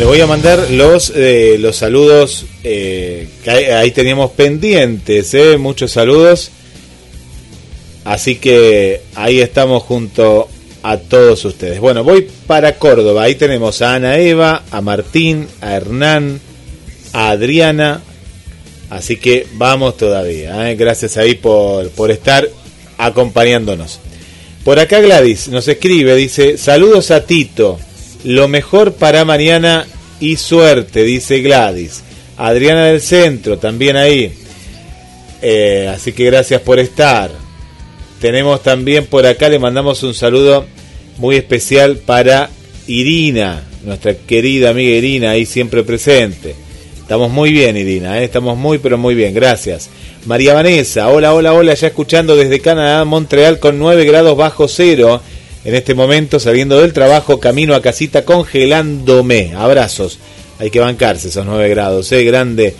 Bueno, voy a mandar los, eh, los saludos eh, que ahí, teníamos pendientes, eh, muchos saludos. Así que ahí estamos junto a todos ustedes. Bueno, voy para Córdoba. Ahí tenemos a Ana Eva, a Martín, a Hernán, a Adriana. Así que vamos todavía. Gracias ahí por, por estar acompañándonos. Por acá Gladys nos escribe, dice, saludos a Tito. Lo mejor para mañana y suerte, dice Gladys. Adriana del Centro, también ahí. Eh, así que gracias por estar. Tenemos también por acá, le mandamos un saludo muy especial para Irina, nuestra querida amiga Irina, ahí siempre presente. Estamos muy bien, Irina, ¿eh? estamos muy, pero muy bien, gracias. María Vanessa, hola, hola, hola, ya escuchando desde Canadá, Montreal con 9 grados bajo cero en este momento saliendo del trabajo, camino a casita congelándome. Abrazos. Hay que bancarse esos 9 grados, ¿eh? grande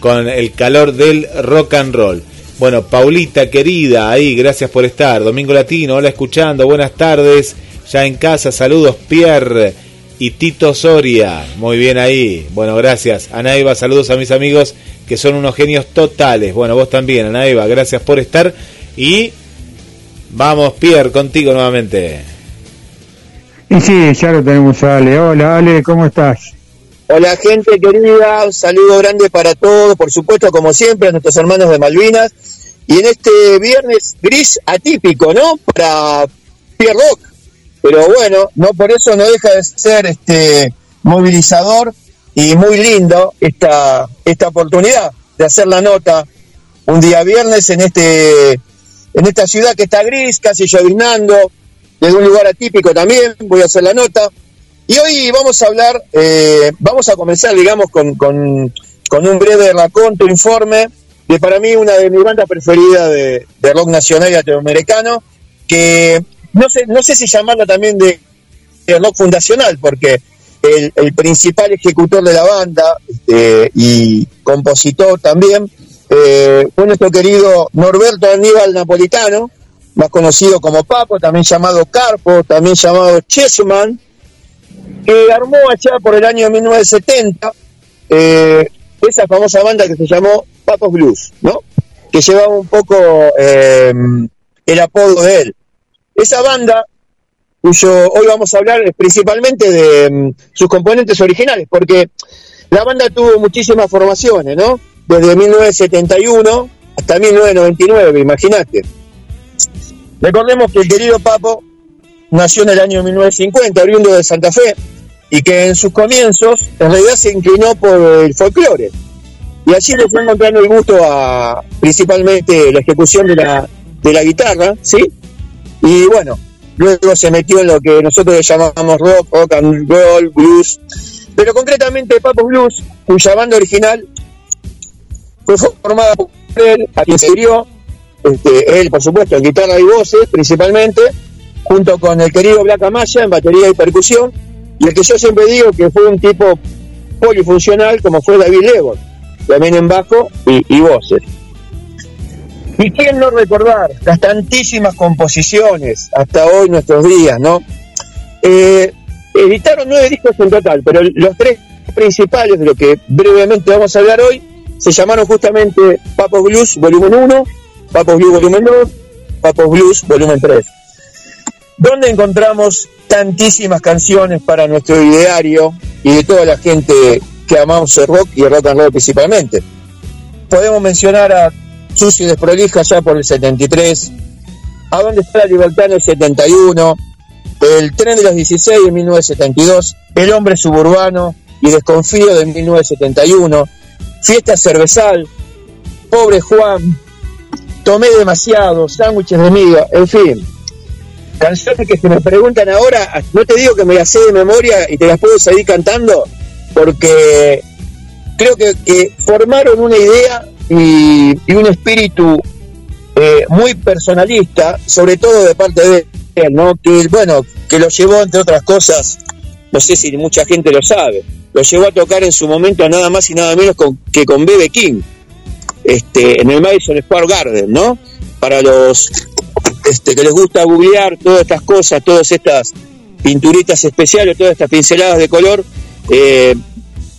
con el calor del rock and roll. Bueno, Paulita querida, ahí, gracias por estar. Domingo Latino, hola escuchando, buenas tardes. Ya en casa, saludos Pierre y Tito Soria. Muy bien ahí. Bueno, gracias. Anaiba, saludos a mis amigos que son unos genios totales. Bueno, vos también, Anaiba, gracias por estar. Y Vamos, Pierre, contigo nuevamente. Y sí, ya lo tenemos Ale. Hola, Ale, ¿cómo estás? Hola, gente querida. Un saludo grande para todos, por supuesto, como siempre, a nuestros hermanos de Malvinas. Y en este viernes gris atípico, ¿no? Para Pierre Rock. Pero bueno, no por eso no deja de ser este movilizador y muy lindo esta, esta oportunidad de hacer la nota un día viernes en este en esta ciudad que está gris, casi lloviznando, desde un lugar atípico también, voy a hacer la nota. Y hoy vamos a hablar, eh, vamos a comenzar, digamos, con, con, un breve raconto, informe, de para mí una de mis bandas preferidas de, rock nacional y latinoamericano, que no sé, no sé si llamarla también de, rock fundacional, porque el, principal ejecutor de la banda este, y compositor también eh, fue nuestro querido Norberto Aníbal Napolitano, más conocido como Papo, también llamado Carpo, también llamado Chesuman, que armó allá por el año 1970 eh, esa famosa banda que se llamó Papos Blues, ¿no? Que llevaba un poco eh, el apodo de él. Esa banda, cuyo hoy vamos a hablar principalmente de mm, sus componentes originales, porque la banda tuvo muchísimas formaciones, ¿no? Desde 1971 hasta 1999, imagínate. Recordemos que el querido Papo nació en el año 1950, oriundo de Santa Fe, y que en sus comienzos en realidad se inclinó por el folclore. Y allí le fue encontrando el gusto a principalmente la ejecución de la, de la guitarra, ¿sí? Y bueno, luego se metió en lo que nosotros llamamos rock, rock and roll, blues. Pero concretamente Papo Blues, cuya banda original fue formada por él, a quien dio, este, él por supuesto en guitarra y voces principalmente, junto con el querido Black Amaya en batería y percusión, y el que yo siempre digo que fue un tipo polifuncional como fue David Levon, también en bajo y, voces. ¿Y quién no recordar las tantísimas composiciones hasta hoy nuestros días, no? Eh, editaron nueve discos en total, pero los tres principales de lo que brevemente vamos a hablar hoy se llamaron justamente Papos Blues Volumen 1, Papos Blues Volumen 2, Papos Blues Volumen 3. ¿Dónde encontramos tantísimas canciones para nuestro ideario y de toda la gente que amamos el rock y el rock and roll principalmente? Podemos mencionar a Sucio Desprolija ya por el 73, A dónde está la libertad en el 71, El tren de los 16 en 1972, El hombre suburbano y Desconfío de 1971, Fiesta cervezal, pobre Juan, tomé demasiado, sándwiches de miga, en fin. Canciones que se me preguntan ahora, no te digo que me las sé de memoria y te las puedo seguir cantando, porque creo que, formaron una idea y, un espíritu eh, muy personalista, sobre todo de parte de él, ¿no? Que, bueno, que lo llevó, entre otras cosas, no sé si mucha gente lo sabe, lo llevó a tocar en su momento nada más y nada menos que con Bebe King, este, en el Madison Square Garden, ¿no? Para los este, que les gusta googlear todas estas cosas, todas estas pinturitas especiales, todas estas pinceladas de color, eh,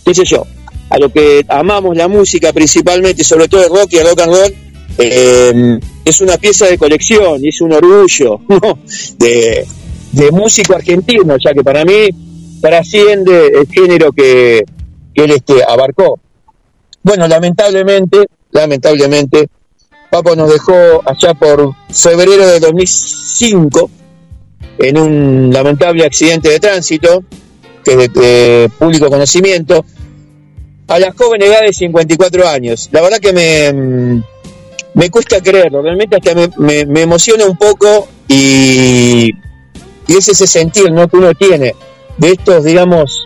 qué sé yo, a lo que amamos la música principalmente, sobre todo el rock y el rock and roll, eh, es una pieza de colección y es un orgullo de, músico argentino, ya que para mí trasciende el género que, él este, abarcó. Bueno, lamentablemente, lamentablemente, Papo nos dejó allá por febrero de 2005 en un lamentable accidente de tránsito, que es de, público conocimiento, a la joven edad de 54 años. La verdad que me, me cuesta creerlo, realmente hasta me, me, emociona un poco y, y, es ese sentir ¿no? que uno tiene de estos, digamos,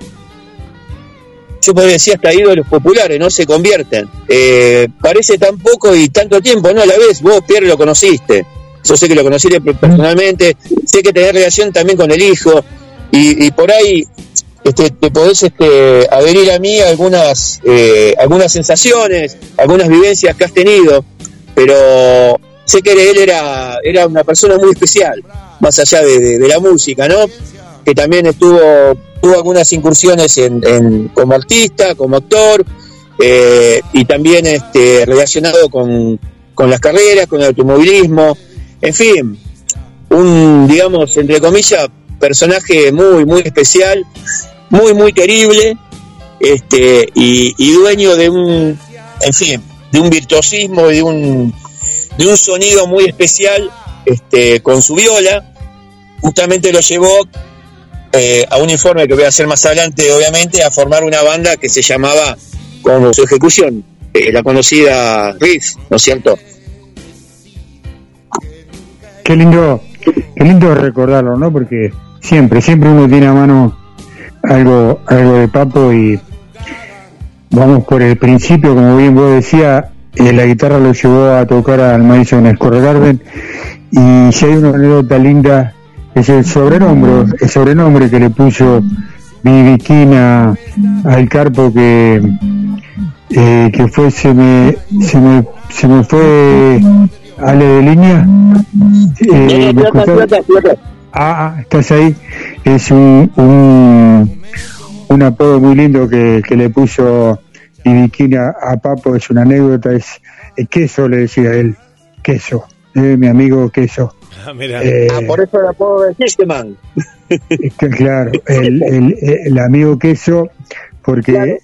yo podría decir hasta ídolos populares, no se convierten. Eh, parece tan poco y tanto tiempo, ¿no? A la vez, vos, Pierre, lo conociste. Yo sé que lo conociste personalmente, sé que tenés relación también con el hijo, y, por ahí este, te podés este, adherir a mí algunas, eh, algunas sensaciones, algunas vivencias que has tenido, pero sé que él era, era una persona muy especial, más allá de, de la música, ¿no? Que también estuvo tuvo algunas incursiones en, como artista, como actor, eh, y también este, relacionado con, las carreras, con el automovilismo, en fin, un, digamos, entre comillas, personaje muy, muy especial, muy, muy querible, este, y, dueño de un, en fin, de un virtuosismo y de un, de un sonido muy especial este, con su viola. Justamente lo llevó eh, a un informe que voy a hacer más adelante, obviamente, a formar una banda que se llamaba, como su ejecución, la conocida Riff, ¿no es cierto? Qué lindo, qué lindo recordarlo, ¿no? Porque siempre, siempre uno tiene a mano algo, algo de Papo y vamos por el principio, como bien vos decías, eh, la guitarra lo llevó a tocar al Madison Square Garden y si hay una anécdota linda es el sobrenombre, el sobrenombre que le puso Viviquina al carpo que eh, que fue se me se me se me fue Ale de línea. Eh, ah, ah, estás ahí. Es un, un, un apodo muy lindo que, que le puso Viviquina a Papo. Es una anécdota es, queso le decía él. Queso eh, mi amigo queso Ah, eh, ah, por eso el apodo de Sisteman. claro, el, el, el, amigo queso, porque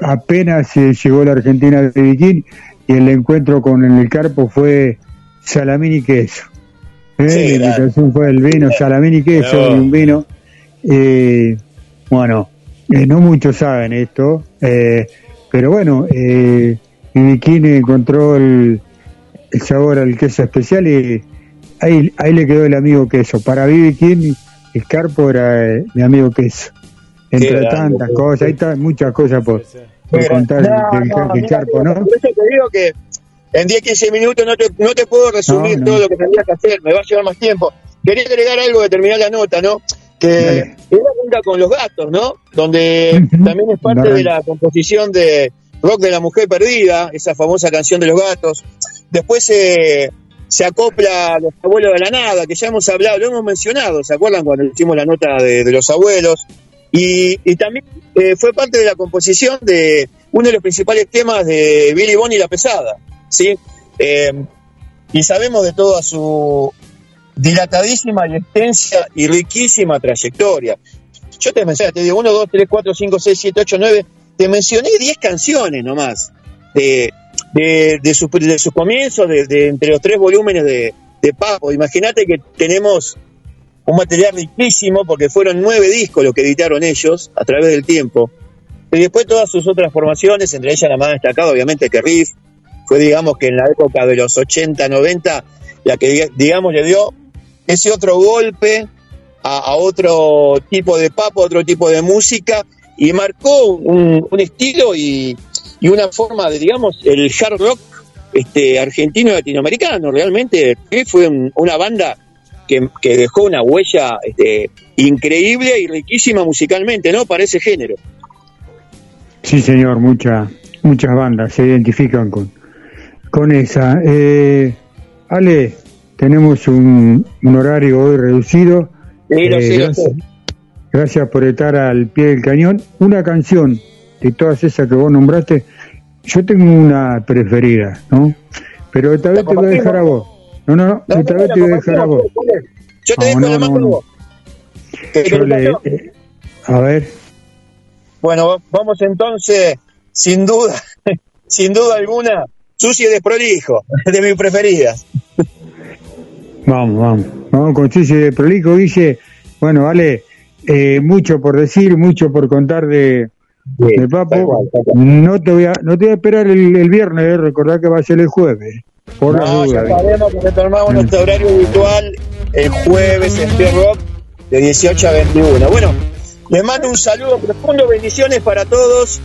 apenas llegó la Argentina de Viking y el encuentro con el Carpo fue salamín y queso. ¿Eh? la invitación fue el vino, salamín y queso, y un vino. Eh, bueno, eh, no muchos saben esto, pero bueno, eh, encontró el, el sabor al queso especial y ahí, ahí le quedó el amigo queso. Para Vivi King, el Carpo era eh, mi amigo queso. Entre tantas cosas, ahí está muchas cosas por, contar del, Carpo, ¿no? Por eso te digo que en 10, 15 minutos no te, no te puedo resumir todo lo que tendrías que hacer, me va a llevar más tiempo. Quería agregar algo de terminar la nota, ¿no? Que era junta con los gatos, ¿no? Donde también es parte de la composición de Rock de la Mujer Perdida, esa famosa canción de los gatos. Después eh, se acopla a los abuelos de la nada, que ya hemos hablado, lo hemos mencionado, ¿se acuerdan cuando hicimos la nota de, los abuelos? Y, también eh, fue parte de la composición de uno de los principales temas de Billy Bonnie La Pesada, ¿sí? Eh, y sabemos de toda su dilatadísima y extensa y riquísima trayectoria. Yo te mencioné, te digo, 1, 2, 3, 4, 5, 6, 7, 8, 9, te mencioné 10 canciones nomás de, de, de, su, de comienzos, de, entre los tres volúmenes de, de Papo. Imagínate que tenemos un material riquísimo porque fueron nueve discos los que editaron ellos a través del tiempo. Y después todas sus otras formaciones, entre ellas la más destacada obviamente que Riff, fue digamos que en la época de los 80, 90, la que digamos le dio ese otro golpe a, a otro tipo de papo, otro tipo de música y marcó un, un estilo y, y una forma de, digamos, el hard rock este, argentino y latinoamericano. Realmente fue una banda que, dejó una huella este, increíble y riquísima musicalmente, ¿no? Para ese género. Sí, señor, muchas muchas bandas se identifican con, con esa. Eh, Ale, tenemos un, horario hoy reducido. Sí, lo eh, gracias por estar al pie del cañón. Una canción de todas esas que vos nombraste, yo tengo una preferida, ¿no? Pero esta vez te voy a dejar a vos. No, no, no, esta vez te voy a dejar a vos. Yo te dejo la mano eh, a ver. Bueno, vamos entonces, sin duda, sin duda alguna, Susi desprolijo, de mis preferidas. Vamos, vamos, vamos con Susi desprolijo, dice, bueno, vale, eh, mucho por decir, mucho por contar de, de Papo. No te voy a, no te voy a esperar el, viernes, eh, recordad que va a ser el jueves. Por no, ya sabemos que retomamos nuestro horario habitual el jueves en Pierre Rock de 18 a 21. Bueno, les mando un saludo profundo, bendiciones para todos.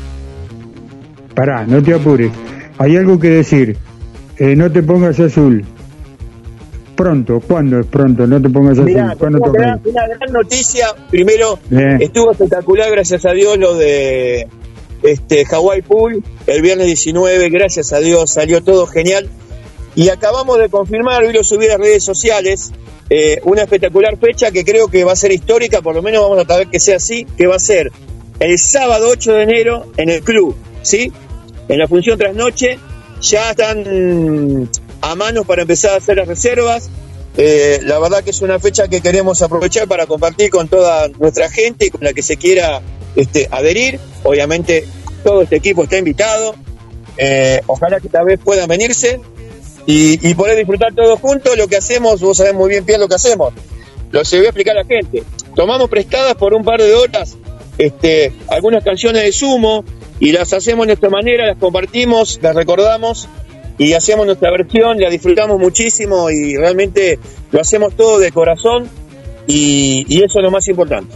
Pará, no te apures. Hay algo que decir. Eh, no te pongas azul. Pronto, ¿cuándo es pronto? No te pongas azul. ¿Cuándo una, una gran noticia. Primero, eh. estuvo espectacular, gracias a Dios, lo de este Hawaii Pool el viernes 19. Gracias a Dios, salió todo genial. Y acabamos de confirmar, hoy lo subí a redes sociales, eh, una espectacular fecha que creo que va a ser histórica, por lo menos vamos a tratar que sea así, que va a ser el sábado 8 de enero en el club, ¿sí? En la función trasnoche ya están a manos para empezar a hacer las reservas. Eh, la verdad que es una fecha que queremos aprovechar para compartir con toda nuestra gente y con la que se quiera este, adherir. Obviamente todo este equipo está invitado. Eh, ojalá que esta vez puedan venirse y, poder disfrutar todos juntos lo que hacemos, vos sabés muy bien, Pierre, lo que hacemos. Lo se voy a explicar a la gente. Tomamos prestadas por un par de horas este, algunas canciones de sumo y las hacemos de esta manera, las compartimos, las recordamos y hacemos nuestra versión, la disfrutamos muchísimo y realmente lo hacemos todo de corazón y, y eso es lo más importante.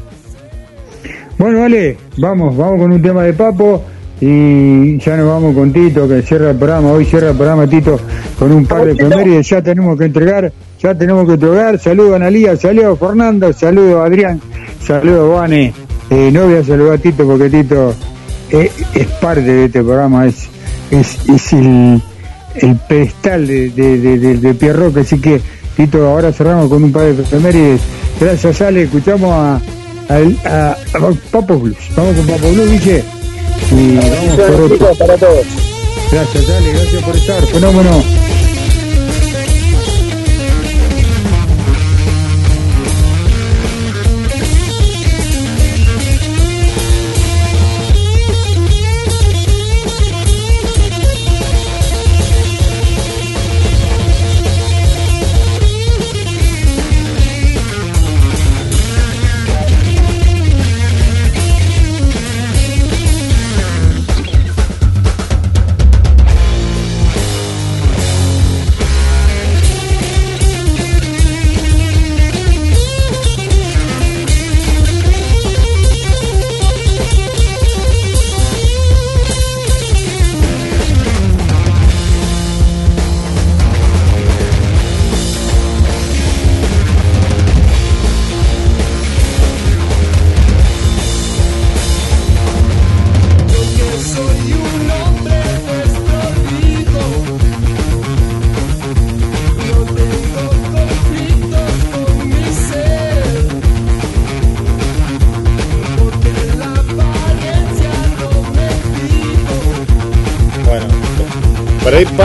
Bueno, vale, vamos, vamos con un tema de Papo. Y ya nos vamos con Tito, que cierra el programa. Hoy cierra el programa Tito con un par de efemérides. Ya tenemos que entregar, ya tenemos que entregar. Saludos a Analía, saludos a Fernando, saludos a Adrián, saludos a Vane. Eh, no voy a saludar a Tito porque Tito es, parte de este programa, es, es, el, el pedestal de, de, de, Pierroque. Así que, Tito, ahora cerramos con un par de efemérides. Gracias, Ale. Escuchamos a, a, a, Papo Blues. Vamos con Papo Blues. Y vamos por otro. Para todos. Gracias, dale, gracias por estar. Fenómeno.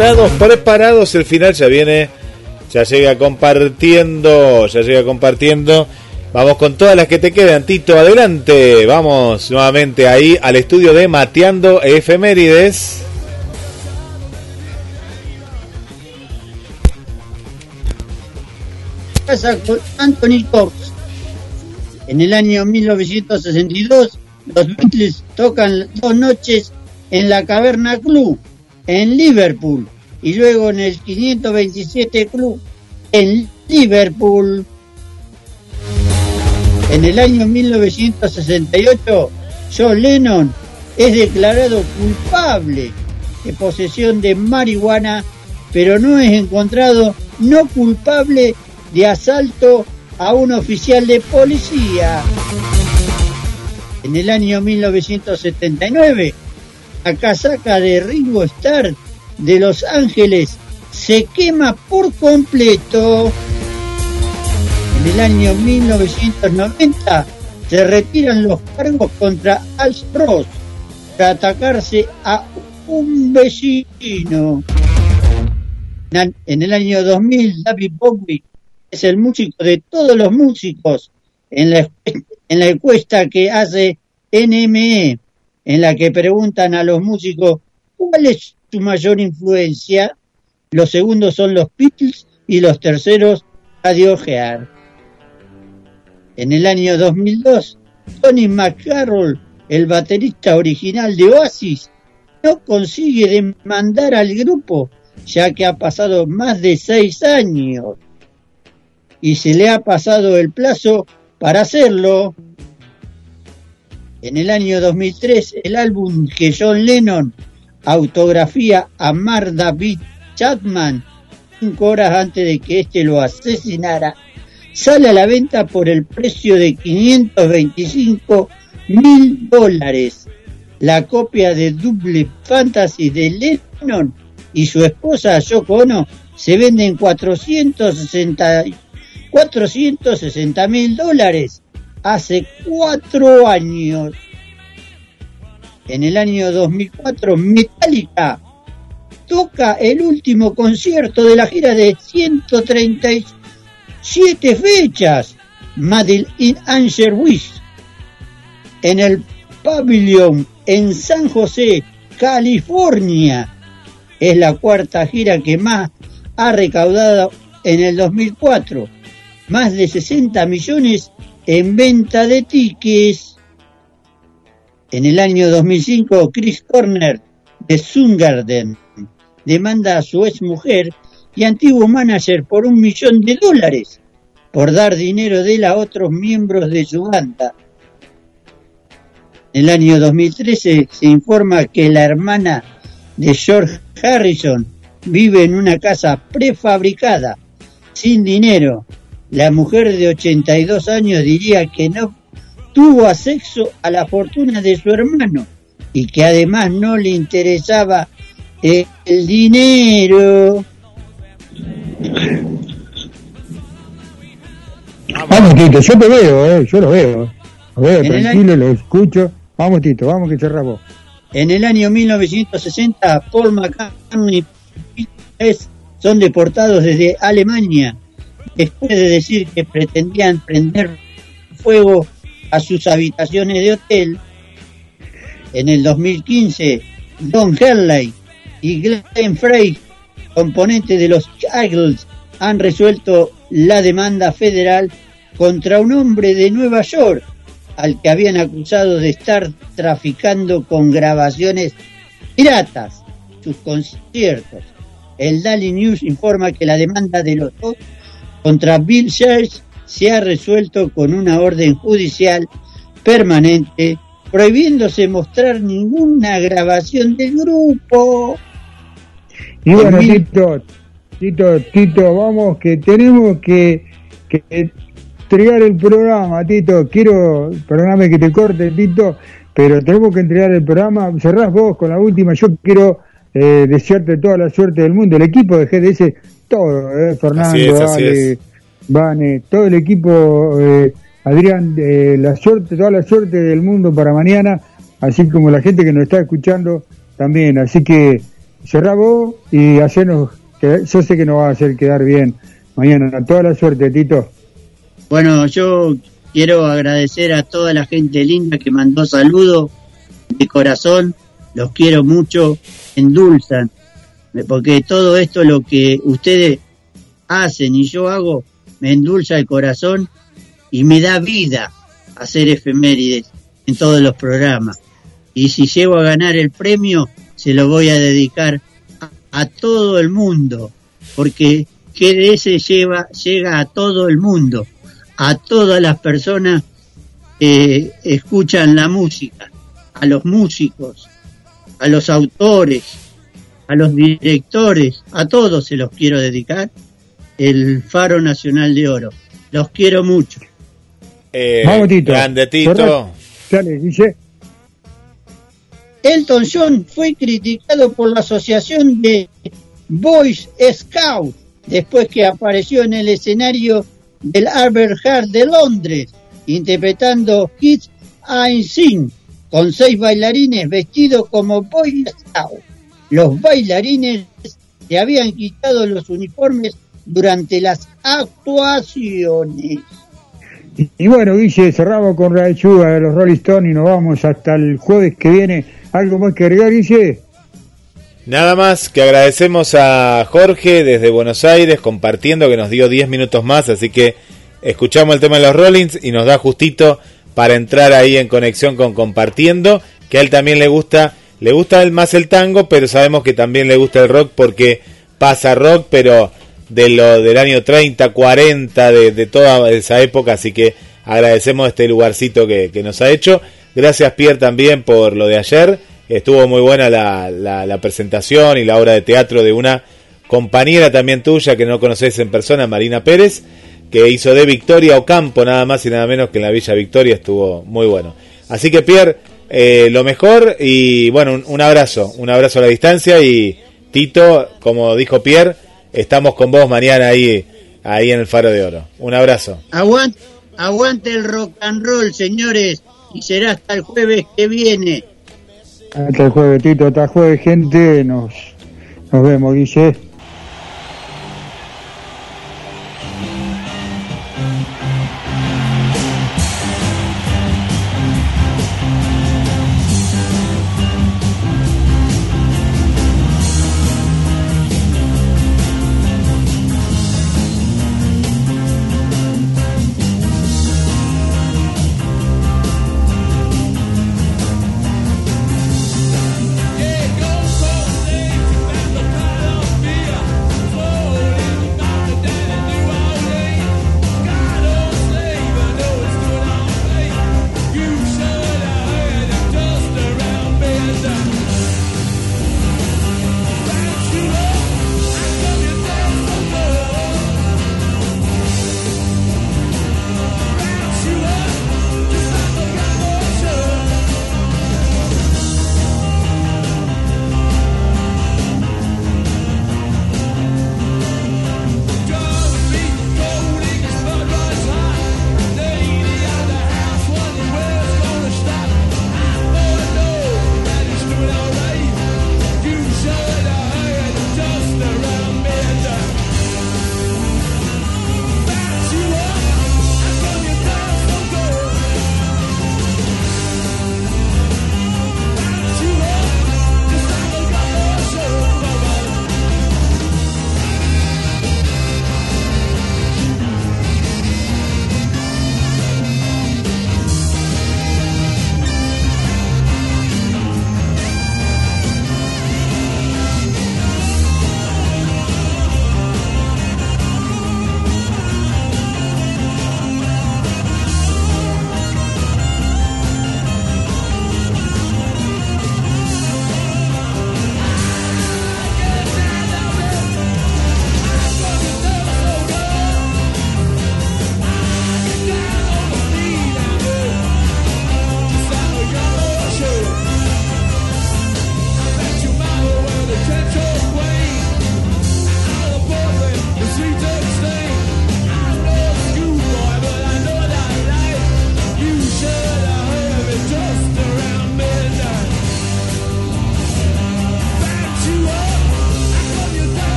Preparados, preparados, el final ya viene, ya llega compartiendo, ya llega compartiendo. Vamos con todas las que te quedan, Tito, adelante. Vamos nuevamente ahí al estudio de Mateando Efemérides. Anthony Cox. En el año 1962, los Beatles tocan dos noches en la Caverna Club en Liverpool y luego en el 527 Club en Liverpool. En el año 1968, John Lennon es declarado culpable de posesión de marihuana, pero no es encontrado no culpable de asalto a un oficial de policía. En el año 1979, la casaca de Ringo Starr de Los Ángeles se quema por completo. En el año 1990, se retiran los cargos contra Al Ross para atacarse a un vecino. En el año 2000, David Bowie es el músico de todos los músicos en la, en la encuesta que hace NME, en la que preguntan a los músicos cuál es su mayor influencia. Los segundos son los Beatles y los terceros Radiohead. En el año 2002, Tony McCarroll, el baterista original de Oasis, no consigue demandar al grupo, ya que ha pasado más de seis años y se le ha pasado el plazo para hacerlo. En el año 2003, el álbum que John Lennon autografía a Mar David Chapman cinco horas antes de que éste lo asesinara, sale a la venta por el precio de 525 mil dólares. La copia de Double Fantasy de Lennon y su esposa Yoko Ono se vende en 460 460 mil dólares hace cuatro años. En el año 2004, Metallica toca el último concierto de la gira de 137 fechas, Made in Angel Wish, en el pabellón en San José, California. Es la cuarta gira que más ha recaudado en el 2004 más de 60 millones en venta de tickets. En el año 2005, Chris Corner de Sungarden demanda a su ex mujer y antiguo manager por un millón de dólares por dar dinero de él a otros miembros de su banda. En el año 2013 se informa que la hermana de George Harrison vive en una casa prefabricada, sin dinero, la mujer de 82 años diría que no tuvo acceso a la fortuna de su hermano y que además no le interesaba el dinero. Vamos, Tito, yo te veo, eh, yo lo veo. Lo veo tranquilo, lo escucho. Vamos, Tito, vamos que cerramos. En el año 1960, Paul McCartney y son deportados desde Alemania después de decir que pretendían prender fuego a sus habitaciones de hotel, en el 2015, Don Herley y Glenn Frey, componentes de los Eagles, han resuelto la demanda federal contra un hombre de Nueva York al que habían acusado de estar traficando con grabaciones piratas sus conciertos. El Daily News informa que la demanda de los dos contra Bill Shares se ha resuelto con una orden judicial permanente prohibiéndose mostrar ninguna grabación del grupo. Y bueno, Tito, Tito, Tito, vamos que tenemos que, que entregar el programa, Tito. Quiero, perdóname que te corte, Tito, pero tenemos que entregar el programa. Cerrás vos con la última. Yo quiero eh, desearte toda la suerte del mundo. El equipo de GDS todo, eh, Fernando, Ale, Vane, todo el equipo, eh, Adrián, eh, la suerte, toda la suerte del mundo para mañana, así como la gente que nos está escuchando también. Así que cerrá vos y hacernos, que yo sé que nos va a hacer quedar bien mañana. Toda la suerte, Tito. Bueno, yo quiero agradecer a toda la gente linda que mandó saludos de corazón, los quiero mucho, endulzan porque todo esto lo que ustedes hacen y yo hago me endulza el corazón y me da vida hacer efemérides en todos los programas. Y si llego a ganar el premio, se lo voy a dedicar a, todo el mundo, porque ese lleva, llega a todo el mundo, a todas las personas que escuchan la música, a los músicos, a los autores, a los directores, a todos se los quiero dedicar el Faro Nacional de Oro. Los quiero mucho. Eh, Vamos, Tito. Grande, Tito. Dale, dice. Elton John fue criticado por la Asociación de Boys Scouts después que apareció en el escenario del Albert Hall de Londres interpretando Hits I'm Sing con seis bailarines vestidos como Boy Scout. Los bailarines se habían quitado los uniformes durante las actuaciones. Y, bueno, Guille, cerramos con la lechuga de los Rolling Stones y nos vamos hasta el jueves que viene. ¿Algo más que agregar, Guille? Nada más que agradecemos a Jorge desde Buenos Aires compartiendo que nos dio 10 minutos más, así que escuchamos el tema de los Rollins y nos da justito para entrar ahí en conexión con compartiendo, que a él también le gusta, le gusta más el tango, pero sabemos que también le gusta el rock porque pasa rock, pero de lo del año 30, 40, de, toda esa época, así que agradecemos este lugarcito que, nos ha hecho. Gracias Pierre también por lo de ayer, estuvo muy buena la, la, presentación y la obra de teatro de una compañera también tuya que no conoces en persona, Marina Pérez que hizo de Victoria Ocampo, nada más y nada menos que en la Villa Victoria, estuvo muy bueno. Así que Pierre, eh, lo mejor y bueno, un, abrazo, un abrazo a la distancia y Tito, como dijo Pierre, estamos con vos mañana ahí, ahí en el Faro de Oro. Un abrazo. Aguante, aguante el rock and roll, señores, y será hasta el jueves que viene. Hasta el jueves, Tito, hasta el jueves, gente, nos, nos vemos, Guille.